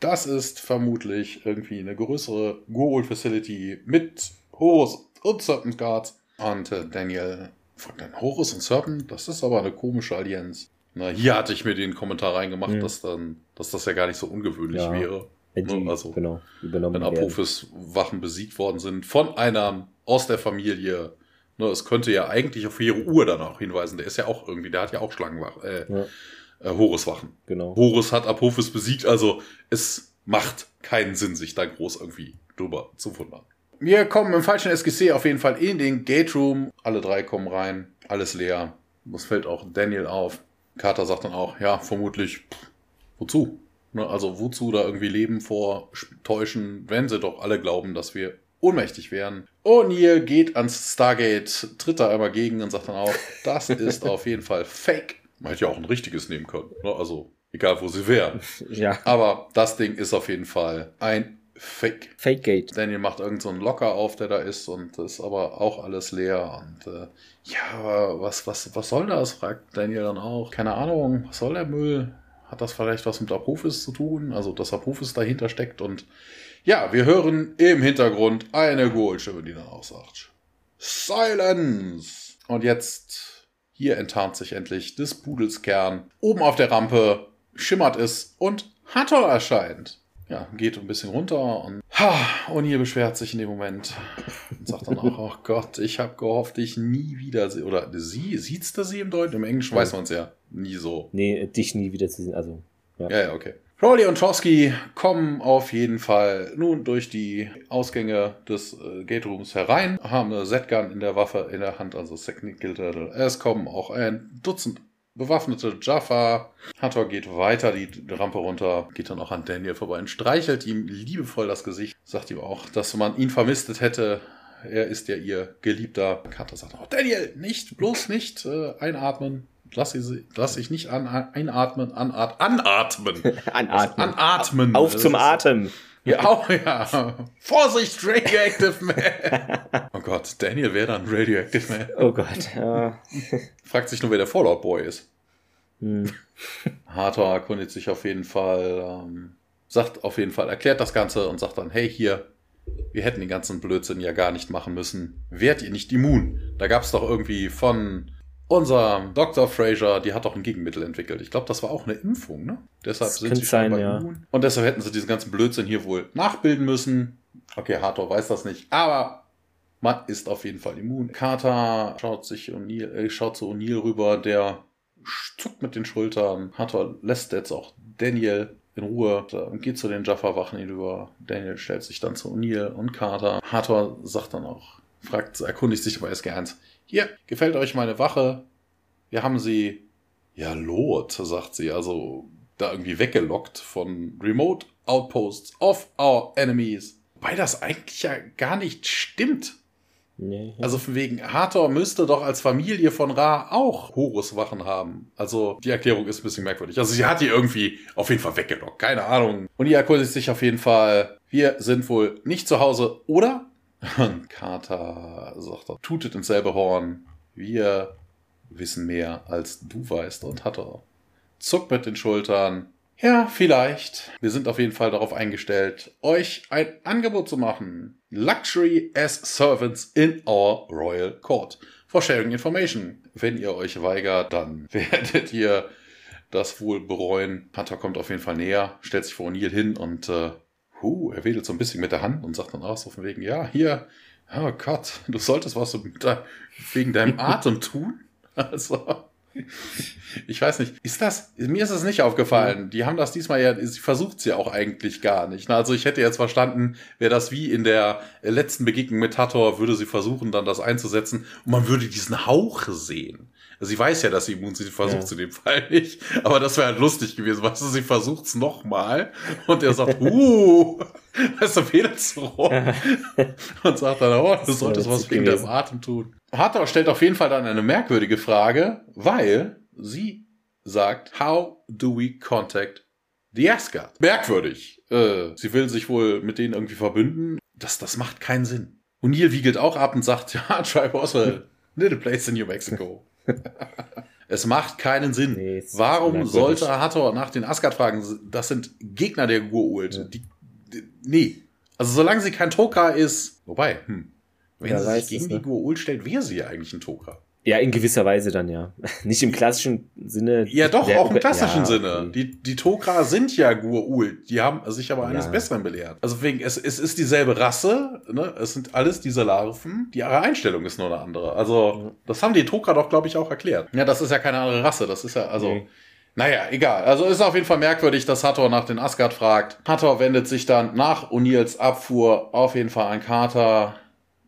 das ist vermutlich irgendwie eine größere Goal Facility mit Horus und Serpent Guards. Und äh, Daniel fragt dann, Horus und Serpent, das ist aber eine komische Allianz. Na, hier hatte ich mir den Kommentar reingemacht, mhm. dass dann, dass das ja gar nicht so ungewöhnlich ja. wäre. Wenn die, also, genau, übernommen wenn Apophis Wachen besiegt worden sind von einem aus der Familie. Ne, es könnte ja eigentlich auf ihre Uhr dann auch hinweisen. Der ist ja auch irgendwie, der hat ja auch Schlangenwachen, äh, ja. äh, Horuswachen. Genau. Horus hat Apophis besiegt, also es macht keinen Sinn, sich da groß irgendwie drüber zu wundern. Wir kommen im falschen SGC auf jeden Fall in den Gate Room. Alle drei kommen rein, alles leer. Das fällt auch Daniel auf. Carter sagt dann auch, ja, vermutlich, pff, wozu? Ne, also wozu da irgendwie Leben vortäuschen, wenn sie doch alle glauben, dass wir ohnmächtig wären. O'Neill geht ans Stargate, tritt da einmal gegen und sagt dann auch, das [LAUGHS] ist auf jeden Fall Fake. Man hätte ja auch ein richtiges nehmen können. Ne? Also egal, wo sie wären. Ja. Aber das Ding ist auf jeden Fall ein Fake. Fake Gate. Daniel macht irgendeinen so Locker auf, der da ist und ist aber auch alles leer. Und äh, ja, was, was, was soll das? fragt Daniel dann auch. Keine Ahnung, was soll der Müll? Hat das vielleicht was mit Apophis zu tun? Also, dass Apophis dahinter steckt und ja, wir hören im Hintergrund eine Goldstimme, die dann auch sagt: Silence! Und jetzt, hier enttarnt sich endlich des Pudels Kern. Oben auf der Rampe schimmert es und Hathor erscheint. Ja, geht ein bisschen runter und Und hier beschwert sich in dem Moment und sagt dann auch, oh Gott, ich habe gehofft, dich nie wieder sehe. Oder sie, sieht's da sie im Deutschen? Im Englischen weiß man es ja nie so. Nee, dich nie wieder zu sehen. Also, ja, ja, ja okay. Crowley und Chosky kommen auf jeden Fall nun durch die Ausgänge des äh, Gate Rooms herein, haben eine Z-Gun in der Waffe in der Hand, also Second Turtle. Es kommen auch ein Dutzend bewaffnete Jaffa. Hathor geht weiter die Rampe runter, geht dann auch an Daniel vorbei und streichelt ihm liebevoll das Gesicht, sagt ihm auch, dass man ihn vermisst hätte. Er ist ja ihr Geliebter. Carter sagt auch, Daniel, nicht, bloß nicht äh, einatmen. Lass, sie, lass ich nicht an, einatmen, anat, anatmen. [LAUGHS] anatmen. Anatmen. Auf zum Atem. Ja, auch, ja. Vorsicht, Radioactive Man. [LAUGHS] Oh Gott, Daniel wäre dann Radioactive Man. Oh Gott, ja. [LAUGHS] Fragt sich nur, wer der Fallout Boy ist. Hm. Hathor erkundigt sich auf jeden Fall, ähm, sagt auf jeden Fall, erklärt das Ganze und sagt dann, hey, hier, wir hätten den ganzen Blödsinn ja gar nicht machen müssen. Wärt ihr nicht immun? Da gab es doch irgendwie von unser Dr. Fraser, die hat doch ein Gegenmittel entwickelt. Ich glaube, das war auch eine Impfung, ne? Deshalb das sind sie sein, ja. immun. Und deshalb hätten sie diesen ganzen Blödsinn hier wohl nachbilden müssen. Okay, Hathor weiß das nicht, aber man ist auf jeden Fall immun. Carter schaut sich O'Neill, äh, schaut zu O'Neill rüber, der zuckt mit den Schultern. Hathor lässt jetzt auch Daniel in Ruhe, geht zu den Jaffa-Wachen hinüber. Daniel stellt sich dann zu O'Neill und Carter. Hathor sagt dann auch, fragt, erkundigt sich aber SG1, hier, gefällt euch meine Wache? Wir haben sie, ja, Lot, sagt sie, also da irgendwie weggelockt von Remote Outposts of our enemies. Wobei das eigentlich ja gar nicht stimmt. Nee. Also von wegen, Hathor müsste doch als Familie von Ra auch Horuswachen haben. Also die Erklärung ist ein bisschen merkwürdig. Also sie hat die irgendwie auf jeden Fall weggelockt. Keine Ahnung. Und die erkundigt sich auf jeden Fall, wir sind wohl nicht zu Hause, oder? Und Carter sagt, tutet ins selbe Horn. Wir wissen mehr, als du weißt. Und Hatter zuckt mit den Schultern. Ja, vielleicht. Wir sind auf jeden Fall darauf eingestellt, euch ein Angebot zu machen. Luxury as servants in our royal court. For sharing information. Wenn ihr euch weigert, dann [LAUGHS] werdet ihr das wohl bereuen. Hunter kommt auf jeden Fall näher, stellt sich vor O'Neill hin und äh, Huh, er wedelt so ein bisschen mit der Hand und sagt dann auch so von wegen, ja, hier, oh Gott, du solltest was wegen deinem [LAUGHS] Atem tun. Also, ich weiß nicht, ist das, mir ist es nicht aufgefallen. Die haben das diesmal ja, sie versucht sie auch eigentlich gar nicht. Also ich hätte jetzt verstanden, wäre das wie in der letzten Begegnung mit Tator, würde sie versuchen, dann das einzusetzen und man würde diesen Hauch sehen. Also sie weiß ja, dass sie immun sind, versucht ja. in dem Fall nicht. Aber das wäre halt lustig gewesen. Weißt du, sie versucht es nochmal und er sagt, [LAUGHS] uh, weißt du, wedelt so rum. und sagt dann, oh, du solltest was wegen deinem Atem tun. Harter stellt auf jeden Fall dann eine merkwürdige Frage, weil sie sagt, how do we contact the Asgard? Merkwürdig. Äh, sie will sich wohl mit denen irgendwie verbünden. Das, das macht keinen Sinn. Und Neil wiegelt auch ab und sagt, [LAUGHS] ja, try Boswell, little place in New Mexico. Es macht keinen Sinn. Nee, Warum sollte Hathor nach den Asgard fragen? Das sind Gegner der Gurult. Ja. Die, die, nee. Also solange sie kein Toka ist, wobei, hm, wenn ja, sie sich gegen es, ne? die Gurult stellt, wäre sie ja eigentlich ein Toka. Ja, in gewisser Weise dann ja. [LAUGHS] Nicht im klassischen Sinne. Ja, doch, auch im klassischen ja, Sinne. Die, die Tok'ra sind ja Gurul. Die haben sich aber eines ja. Besseren belehrt. Also wegen, es, es ist dieselbe Rasse, ne? Es sind alles diese Larven. Die ihre Einstellung ist nur eine andere. Also, das haben die Tok'ra doch, glaube ich, auch erklärt. Ja, das ist ja keine andere Rasse. Das ist ja, also. Nee. Naja, egal. Also ist auf jeden Fall merkwürdig, dass Hathor nach den Asgard fragt. Hathor wendet sich dann nach O'Neills Abfuhr auf jeden Fall an Carter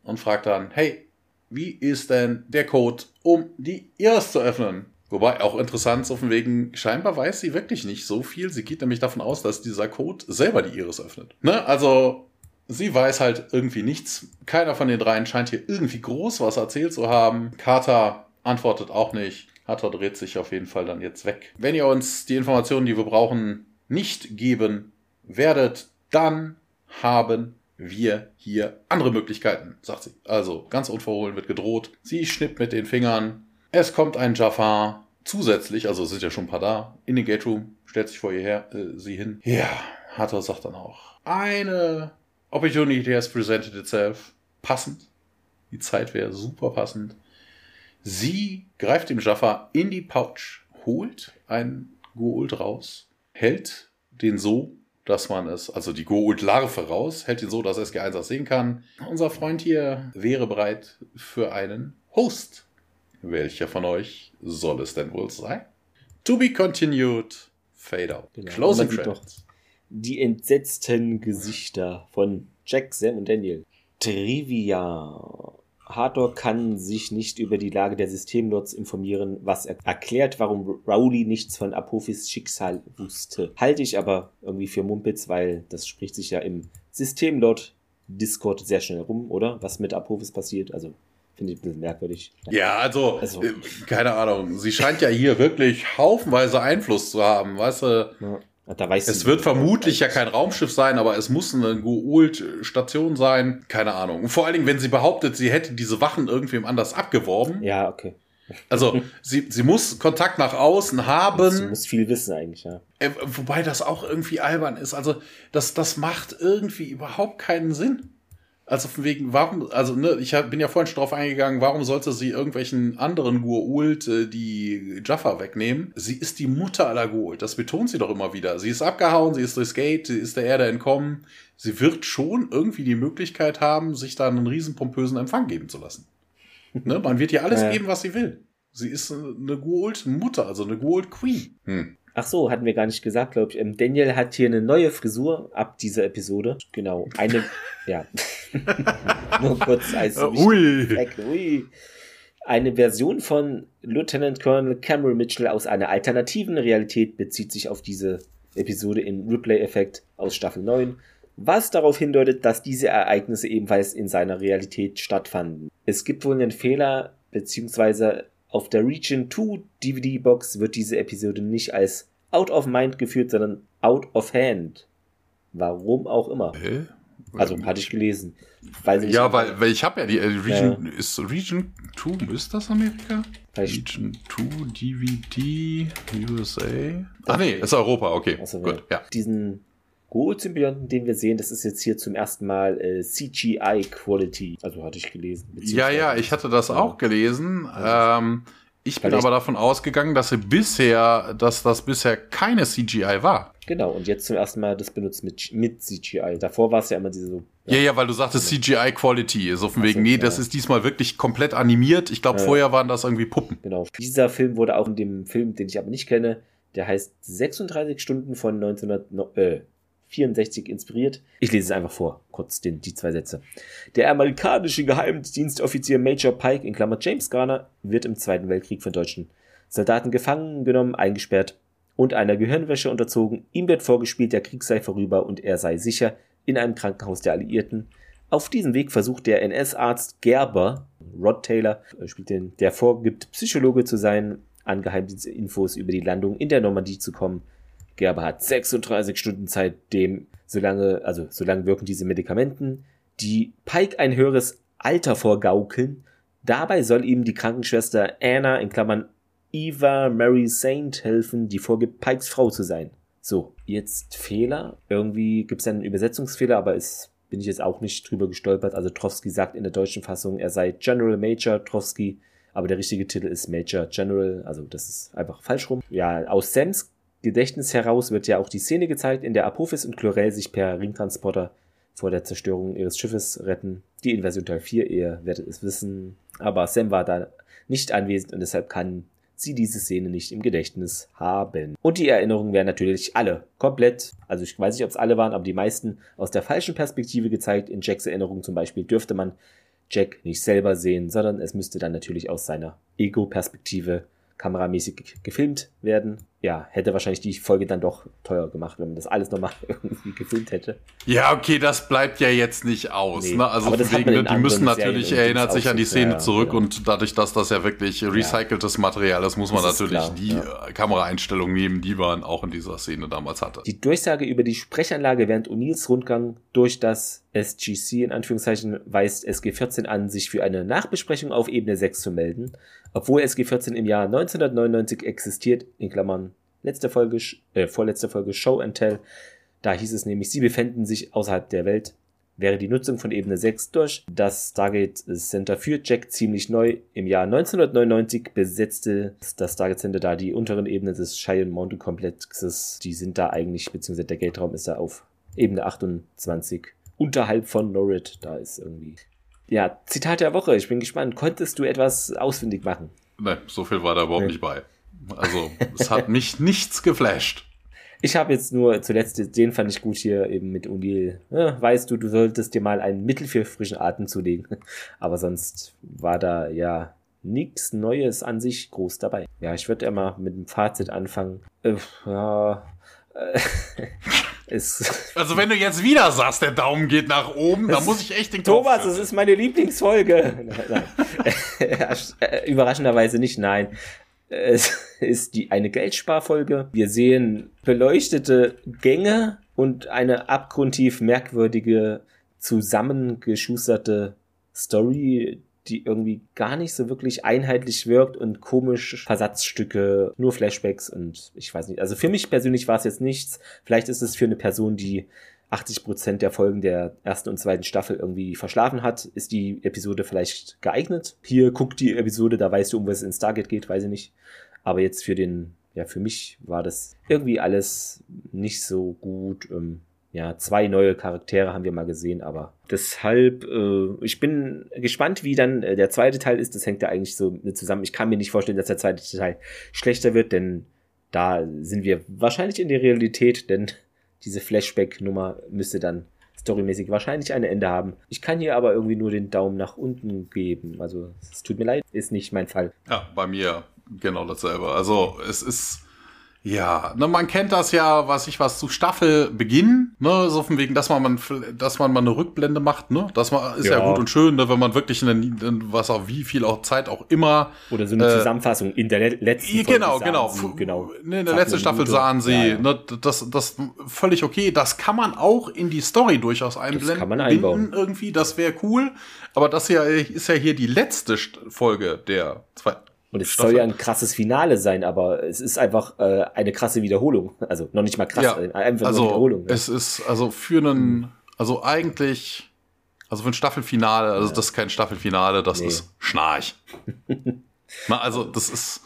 und fragt dann, hey, wie ist denn der Code, um die Iris zu öffnen? Wobei auch interessant so von wegen, scheinbar weiß sie wirklich nicht so viel. Sie geht nämlich davon aus, dass dieser Code selber die Iris öffnet. Ne? Also, sie weiß halt irgendwie nichts. Keiner von den dreien scheint hier irgendwie groß was erzählt zu haben. Carter antwortet auch nicht. Hatter dreht sich auf jeden Fall dann jetzt weg. Wenn ihr uns die Informationen, die wir brauchen, nicht geben werdet, dann haben wir hier andere Möglichkeiten, sagt sie. Also ganz unverhohlen wird gedroht. Sie schnippt mit den Fingern. Es kommt ein Jafar zusätzlich, also es sind ja schon ein paar da, in den Gate Room, stellt sich vor ihr her, äh, sie hin. Ja, Hatter sagt dann auch, eine Opportunity has presented itself. Passend. Die Zeit wäre super passend. Sie greift dem Jaffa in die Pouch, holt einen Gold raus, hält den so dass man es, also die Goult-Larve raus, hält ihn so, dass SG1 das sehen kann. Unser Freund hier wäre bereit für einen Host. Welcher von euch soll es denn wohl sein? To be continued. Fade out. Genau. Closing Credits. Die entsetzten Gesichter von Jack, Sam und Daniel. Trivia. Hathor kann sich nicht über die Lage der Systemlords informieren, was er erklärt, warum Rowley nichts von Apophis Schicksal wusste. Halte ich aber irgendwie für Mumpitz, weil das spricht sich ja im Systemlord Discord sehr schnell rum, oder? Was mit Apophis passiert. Also finde ich ein bisschen merkwürdig. Ja, also, also, äh, keine Ahnung. Sie scheint ja hier wirklich haufenweise Einfluss zu haben, weißt du? Ja. Da weiß es wird vermutlich ja kein Raumschiff sein, aber es muss eine Goult-Station sein. Keine Ahnung. Und vor allen Dingen, wenn sie behauptet, sie hätte diese Wachen irgendwem anders abgeworben. Ja, okay. Also, [LAUGHS] sie, sie muss Kontakt nach außen haben. Sie muss viel wissen eigentlich, ja. Äh, wobei das auch irgendwie albern ist. Also, das, das macht irgendwie überhaupt keinen Sinn. Also von wegen, warum, also ne, ich hab, bin ja vorhin schon drauf eingegangen, warum sollte sie irgendwelchen anderen Gua'uld äh, die Jaffa wegnehmen? Sie ist die Mutter aller Gua'uld, das betont sie doch immer wieder. Sie ist abgehauen, sie ist durchs Gate, sie ist der Erde entkommen. Sie wird schon irgendwie die Möglichkeit haben, sich da einen riesen pompösen Empfang geben zu lassen. [LAUGHS] ne? Man wird ihr alles ja. geben, was sie will. Sie ist eine Gua'uld-Mutter, also eine Gua'uld-Queen. Hm. Ach so, hatten wir gar nicht gesagt, glaube ich. Ähm, Daniel hat hier eine neue Frisur ab dieser Episode. Genau. Eine, [LAUGHS] ja. [LAUGHS] Nur kurz als Ui. Ui. Eine Version von Lieutenant Colonel Cameron Mitchell aus einer alternativen Realität bezieht sich auf diese Episode im Replay-Effekt aus Staffel 9, was darauf hindeutet, dass diese Ereignisse ebenfalls in seiner Realität stattfanden. Es gibt wohl einen Fehler, beziehungsweise auf der Region 2 DVD-Box wird diese Episode nicht als Out of Mind geführt, sondern Out of Hand. Warum auch immer. Hä? Also hatte ich gelesen. Weil ich ja, weil, weil ich habe ja die äh, Region, ja. ist Region 2, ist das Amerika? Region 2 DVD USA. Ach nee, ist Europa, okay. Also, Gut, ja. Diesen Gold-Symbionten, den wir sehen, das ist jetzt hier zum ersten Mal äh, CGI-Quality. Also hatte ich gelesen. Ja, ja, ich hatte das auch gelesen. Also, ähm, ich bin aber davon ausgegangen, dass sie bisher, dass das bisher keine CGI war. Genau, und jetzt zum ersten Mal das benutzt mit, mit CGI. Davor war es ja immer diese so. Ja, ja, ja weil du sagtest CGI Quality. So von wegen, nee, das ist diesmal wirklich komplett animiert. Ich glaube, ja. vorher waren das irgendwie Puppen. Genau. Dieser Film wurde auch in dem Film, den ich aber nicht kenne, der heißt 36 Stunden von 1900, äh, 64 inspiriert. Ich lese es einfach vor, kurz den, die zwei Sätze. Der amerikanische Geheimdienstoffizier Major Pike, in Klammer James Garner, wird im Zweiten Weltkrieg von deutschen Soldaten gefangen genommen, eingesperrt und einer Gehirnwäsche unterzogen. Ihm wird vorgespielt, der Krieg sei vorüber und er sei sicher in einem Krankenhaus der Alliierten. Auf diesem Weg versucht der NS-Arzt Gerber, Rod Taylor, äh, spielt den, der vorgibt, Psychologe zu sein, an Geheimdienstinfos über die Landung in der Normandie zu kommen. Gerber hat 36 Stunden Zeit, dem solange, also solange wirken diese Medikamenten, die Pike ein höheres Alter vorgaukeln. Dabei soll ihm die Krankenschwester Anna in Klammern Eva Mary Saint helfen, die vorgibt, Pikes Frau zu sein. So, jetzt Fehler. Irgendwie gibt es einen Übersetzungsfehler, aber es bin ich jetzt auch nicht drüber gestolpert. Also Trowski sagt in der deutschen Fassung, er sei General Major Trowski, aber der richtige Titel ist Major General. Also das ist einfach falsch rum. Ja, aus Sams Gedächtnis heraus wird ja auch die Szene gezeigt, in der Apophis und Chlorel sich per Ringtransporter vor der Zerstörung ihres Schiffes retten. Die in Version Teil 4, ihr werdet es wissen. Aber Sam war da nicht anwesend und deshalb kann sie diese Szene nicht im Gedächtnis haben. Und die Erinnerungen werden natürlich alle komplett, also ich weiß nicht, ob es alle waren, aber die meisten aus der falschen Perspektive gezeigt. In Jacks Erinnerung zum Beispiel dürfte man Jack nicht selber sehen, sondern es müsste dann natürlich aus seiner Ego-Perspektive kameramäßig gefilmt werden. Ja, hätte wahrscheinlich die Folge dann doch teuer gemacht, wenn man das alles nochmal [LAUGHS] irgendwie gefilmt hätte. Ja, okay, das bleibt ja jetzt nicht aus. Nee, ne? Also wegen, die müssen natürlich, erinnert sich an die Szene ja, zurück ja. und dadurch, dass das ja wirklich recyceltes Material ist, muss man das natürlich klar, die ja. Kameraeinstellung nehmen, die man auch in dieser Szene damals hatte. Die Durchsage über die Sprechanlage während O'Neills Rundgang durch das SGC in Anführungszeichen weist SG14 an, sich für eine Nachbesprechung auf Ebene 6 zu melden. Obwohl SG14 im Jahr 1999 existiert, in Klammern letzte Folge, äh, vorletzte Folge Show and Tell, da hieß es nämlich, sie befänden sich außerhalb der Welt, wäre die Nutzung von Ebene 6 durch. Das Stargate Center für Jack ziemlich neu. Im Jahr 1999 besetzte das Stargate Center da die unteren Ebenen des Cheyenne Mountain Komplexes. Die sind da eigentlich, beziehungsweise der Geldraum ist da auf Ebene 28 unterhalb von Norrid. Da ist irgendwie. Ja, Zitat der Woche. Ich bin gespannt. Konntest du etwas ausfindig machen? Nein, so viel war da überhaupt nee. nicht bei. Also, es hat mich [LAUGHS] nichts geflasht. Ich habe jetzt nur zuletzt, den fand ich gut hier eben mit Unil. Ja, weißt du, du solltest dir mal ein Mittel für frischen Atem zulegen. [LAUGHS] Aber sonst war da ja nichts Neues an sich groß dabei. Ja, ich würde immer mit dem Fazit anfangen. Äh, ja, äh, [LAUGHS] [LAUGHS] also wenn du jetzt wieder sagst, der Daumen geht nach oben, dann muss ich echt den Kopf Thomas, es ist meine Lieblingsfolge. [LAUGHS] Überraschenderweise nicht, nein. Es ist die, eine Geldsparfolge. Wir sehen beleuchtete Gänge und eine abgrundtief merkwürdige, zusammengeschusterte Story, die irgendwie gar nicht so wirklich einheitlich wirkt und komisch Versatzstücke, nur Flashbacks und ich weiß nicht. Also für mich persönlich war es jetzt nichts. Vielleicht ist es für eine Person, die 80 Prozent der Folgen der ersten und zweiten Staffel irgendwie verschlafen hat, ist die Episode vielleicht geeignet. Hier guckt die Episode, da weißt du, um was es in Stargate geht, weiß ich nicht. Aber jetzt für den, ja, für mich war das irgendwie alles nicht so gut. Ähm, ja, zwei neue Charaktere haben wir mal gesehen, aber deshalb, äh, ich bin gespannt, wie dann äh, der zweite Teil ist. Das hängt ja eigentlich so zusammen. Ich kann mir nicht vorstellen, dass der zweite Teil schlechter wird, denn da sind wir wahrscheinlich in der Realität, denn diese Flashback-Nummer müsste dann storymäßig wahrscheinlich ein Ende haben. Ich kann hier aber irgendwie nur den Daumen nach unten geben. Also es tut mir leid, ist nicht mein Fall. Ja, bei mir genau dasselbe. Also es ist ja, ne, man kennt das ja, was ich was zu Staffelbeginn, ne, so von wegen, dass man, man dass man mal eine Rückblende macht, ne, das man, ist ja. ja. gut und schön, ne, wenn man wirklich in, in was auch wie viel auch Zeit auch immer oder so eine äh, Zusammenfassung in der letzten Folge genau, genau, Sie, genau, ne, in der letzten Staffel sahen sie, ja, ja. ne, das, das völlig okay, das kann man auch in die Story durchaus einblenden, das kann man einbauen. irgendwie, das wäre cool, aber das hier ist ja hier die letzte Folge der zweiten und es Staffel. soll ja ein krasses Finale sein, aber es ist einfach äh, eine krasse Wiederholung. Also noch nicht mal krass, ja, einfach also, eine Wiederholung. Ja. Es ist also für einen, also eigentlich, also für ein Staffelfinale, also ja. das ist kein Staffelfinale, das nee. ist Schnarch. [LAUGHS] Na, also das ist,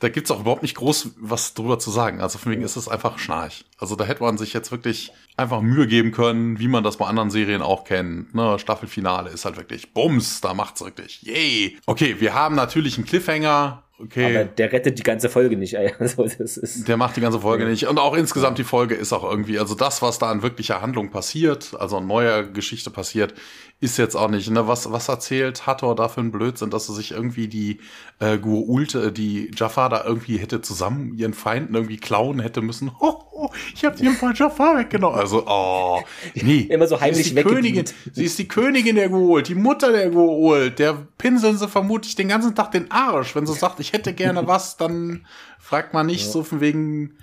da gibt's auch überhaupt nicht groß was drüber zu sagen. Also von wegen ist es einfach Schnarch. Also da hätte man sich jetzt wirklich einfach Mühe geben können, wie man das bei anderen Serien auch kennt. Ne, Staffelfinale ist halt wirklich Bums, da macht's wirklich. Yay! Okay, wir haben natürlich einen Cliffhanger. Okay. Aber der rettet die ganze Folge nicht. [LAUGHS] Also, das ist der macht die ganze Folge ja. nicht. Und auch insgesamt die Folge ist auch irgendwie, also das, was da an wirklicher Handlung passiert, also an neuer Geschichte passiert, ist jetzt auch nicht, ne, was, was erzählt Hathor da für ein Blödsinn, dass er sich irgendwie die äh, Gurulte, die Jafar da irgendwie hätte zusammen ihren Feinden irgendwie klauen hätte müssen. [LAUGHS] Oh, oh ich hab dir ein paar Jafar weggenommen. Also, oh, nee. [LAUGHS] Immer so heimlich sie Königin, Sie ist die Königin der Guult, die Mutter der Guult. Der pinseln sie vermutlich den ganzen Tag den Arsch. Wenn sie sagt, ich hätte gerne was, dann fragt man nicht ja. so von wegen,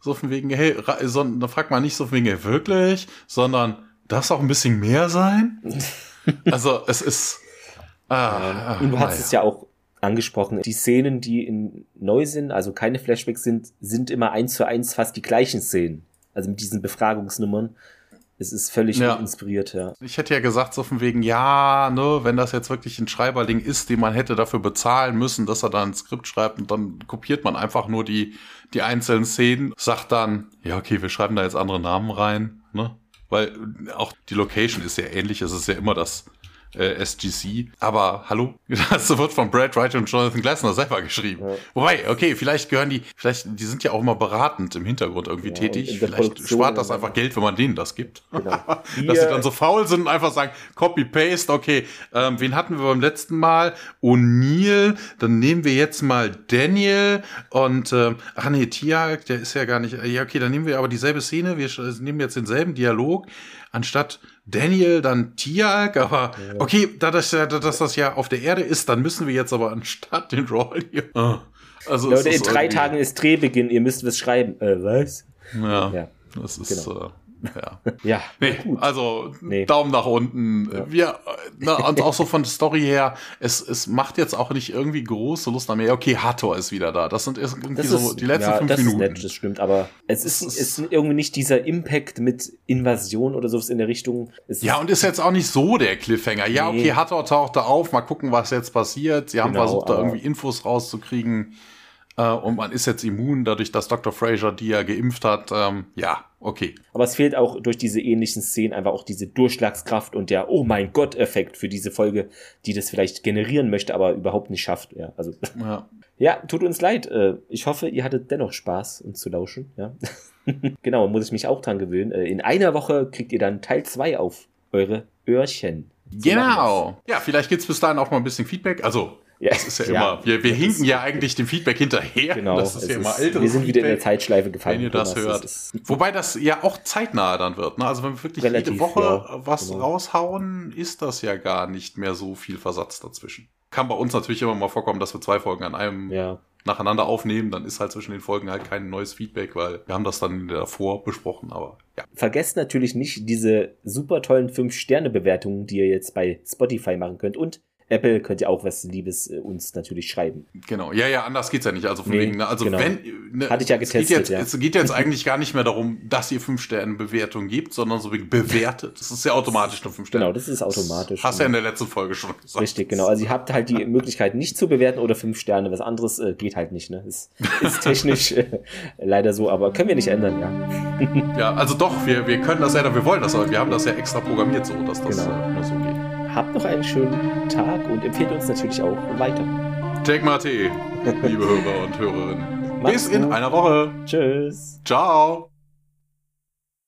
so von wegen, hey, so, dann fragt man nicht so von wegen, hey, wirklich, sondern Darf es auch ein bisschen mehr sein? [LAUGHS] also es ist. Ah, Und du hast es ja auch angesprochen. Die Szenen, die in, neu sind, also keine Flashbacks sind, sind immer eins zu eins fast die gleichen Szenen. Also mit diesen Befragungsnummern. Es ist völlig ja. inspiriert, ja. Ich hätte ja gesagt, so von wegen, ja, ne, wenn das jetzt wirklich ein Schreiberling ist, den man hätte dafür bezahlen müssen, dass er da ein Skript schreibt und dann kopiert man einfach nur die, die einzelnen Szenen, sagt dann, ja, okay, wir schreiben da jetzt andere Namen rein, ne? weil auch die Location ist sehr ähnlich. Es ist ja immer das äh, SGC. Aber hallo, [LAUGHS] das wird von Brad Wright und Jonathan Glasner selber geschrieben. Ja. Wobei, okay, vielleicht gehören die, vielleicht, die sind ja auch immer beratend im Hintergrund irgendwie ja, tätig. Vielleicht Produktion, spart das einfach Geld, wenn man denen das gibt. Genau. [LAUGHS] Dass sie dann so faul sind und einfach sagen, Copy-Paste, okay, ähm, wen hatten wir beim letzten Mal? O'Neill, dann nehmen wir jetzt mal Daniel und, ähm, ach nee, Tiag, der ist ja gar nicht, ja, okay, dann nehmen wir aber dieselbe Szene, wir nehmen jetzt denselben Dialog, anstatt Daniel, dann Tiag, aber okay, da das, dass das ja auf der Erde ist, dann müssen wir jetzt aber anstatt den Roll hier. Oh. Also Leute, in drei Tagen ist Drehbeginn, ihr müsst was schreiben. Äh, was? Ja, ja. das ist. Genau. Ja. [LAUGHS] ja. Nee, also nee. Daumen nach unten. Ja. Wir, na, und auch so von der Story her, es, es macht jetzt auch nicht irgendwie große Lust an mehr. Okay, Hathor ist wieder da. Das sind irgendwie das so die letzten ja, fünf das Minuten. Ist nett, das stimmt, aber es ist, ist, ist irgendwie nicht dieser Impact mit Invasion oder sowas in der Richtung. Es ja, und ist jetzt auch nicht so der Cliffhanger. Ja, nee. okay, Hathor tauchte auf, mal gucken, was jetzt passiert. Sie haben genau, versucht, da irgendwie Infos rauszukriegen. Äh, und man ist jetzt immun, dadurch, dass Dr. Fraser die ja geimpft hat. Ähm, ja, okay. Aber es fehlt auch durch diese ähnlichen Szenen einfach auch diese Durchschlagskraft und der Oh mein Gott-Effekt für diese Folge, die das vielleicht generieren möchte, aber überhaupt nicht schafft. Ja, also. Ja. [LAUGHS] Ja, tut uns leid. Äh, ich hoffe, ihr hattet dennoch Spaß, uns zu lauschen. Ja. [LAUGHS] genau, muss ich mich auch dran gewöhnen. Äh, in einer Woche kriegt ihr dann Teil 2 auf eure Öhrchen. Genau. Ja, vielleicht gibt's bis dahin auch mal ein bisschen Feedback. Also ja, das ist ja, ja immer, wir, wir hinken ja eigentlich dem Feedback hinterher. Genau. Das ist ja immer älteres Wir sind wieder in der Zeitschleife gefallen. Wenn ihr das hört. Das Wobei das ja auch zeitnah dann wird. Ne? Also wenn wir wirklich Relativ, jede Woche ja, was genau. raushauen, ist das ja gar nicht mehr so viel Versatz dazwischen. Kann bei uns natürlich immer mal vorkommen, dass wir zwei Folgen an einem ja. nacheinander aufnehmen. Dann ist halt zwischen den Folgen halt kein neues Feedback, weil wir haben das dann davor besprochen. Aber ja. Vergesst natürlich nicht diese super tollen 5-Sterne-Bewertungen, die ihr jetzt bei Spotify machen könnt. Und Apple könnt ihr auch was Liebes äh, uns natürlich schreiben. Genau, ja, ja, anders geht's ja nicht. Also von nee, wegen, ne, also genau. wenn, ne, hatte ich ja getestet. Es geht jetzt, ja. es geht jetzt eigentlich gar nicht mehr darum, dass ihr fünf Sterne Bewertung gibt, sondern so wie bewertet. Das ist ja automatisch nur fünf Sterne. Genau, das ist automatisch. Das hast du ja in der letzten Folge schon gesagt. Richtig, genau. Also ihr habt halt die Möglichkeit, nicht zu bewerten oder fünf Sterne. Was anderes äh, geht halt nicht. Ne, ist, ist [LAUGHS] technisch äh, leider so, aber können wir nicht ändern, ja. ja, also doch, wir, wir können das ja, wir wollen das, aber wir haben das ja extra programmiert so, dass das genau. äh, so geht. Habt noch einen schönen Tag und empfehlt uns natürlich auch weiter. Take my tea, liebe Hörer und Hörerinnen. Bis in einer Woche. Tschüss. Ciao.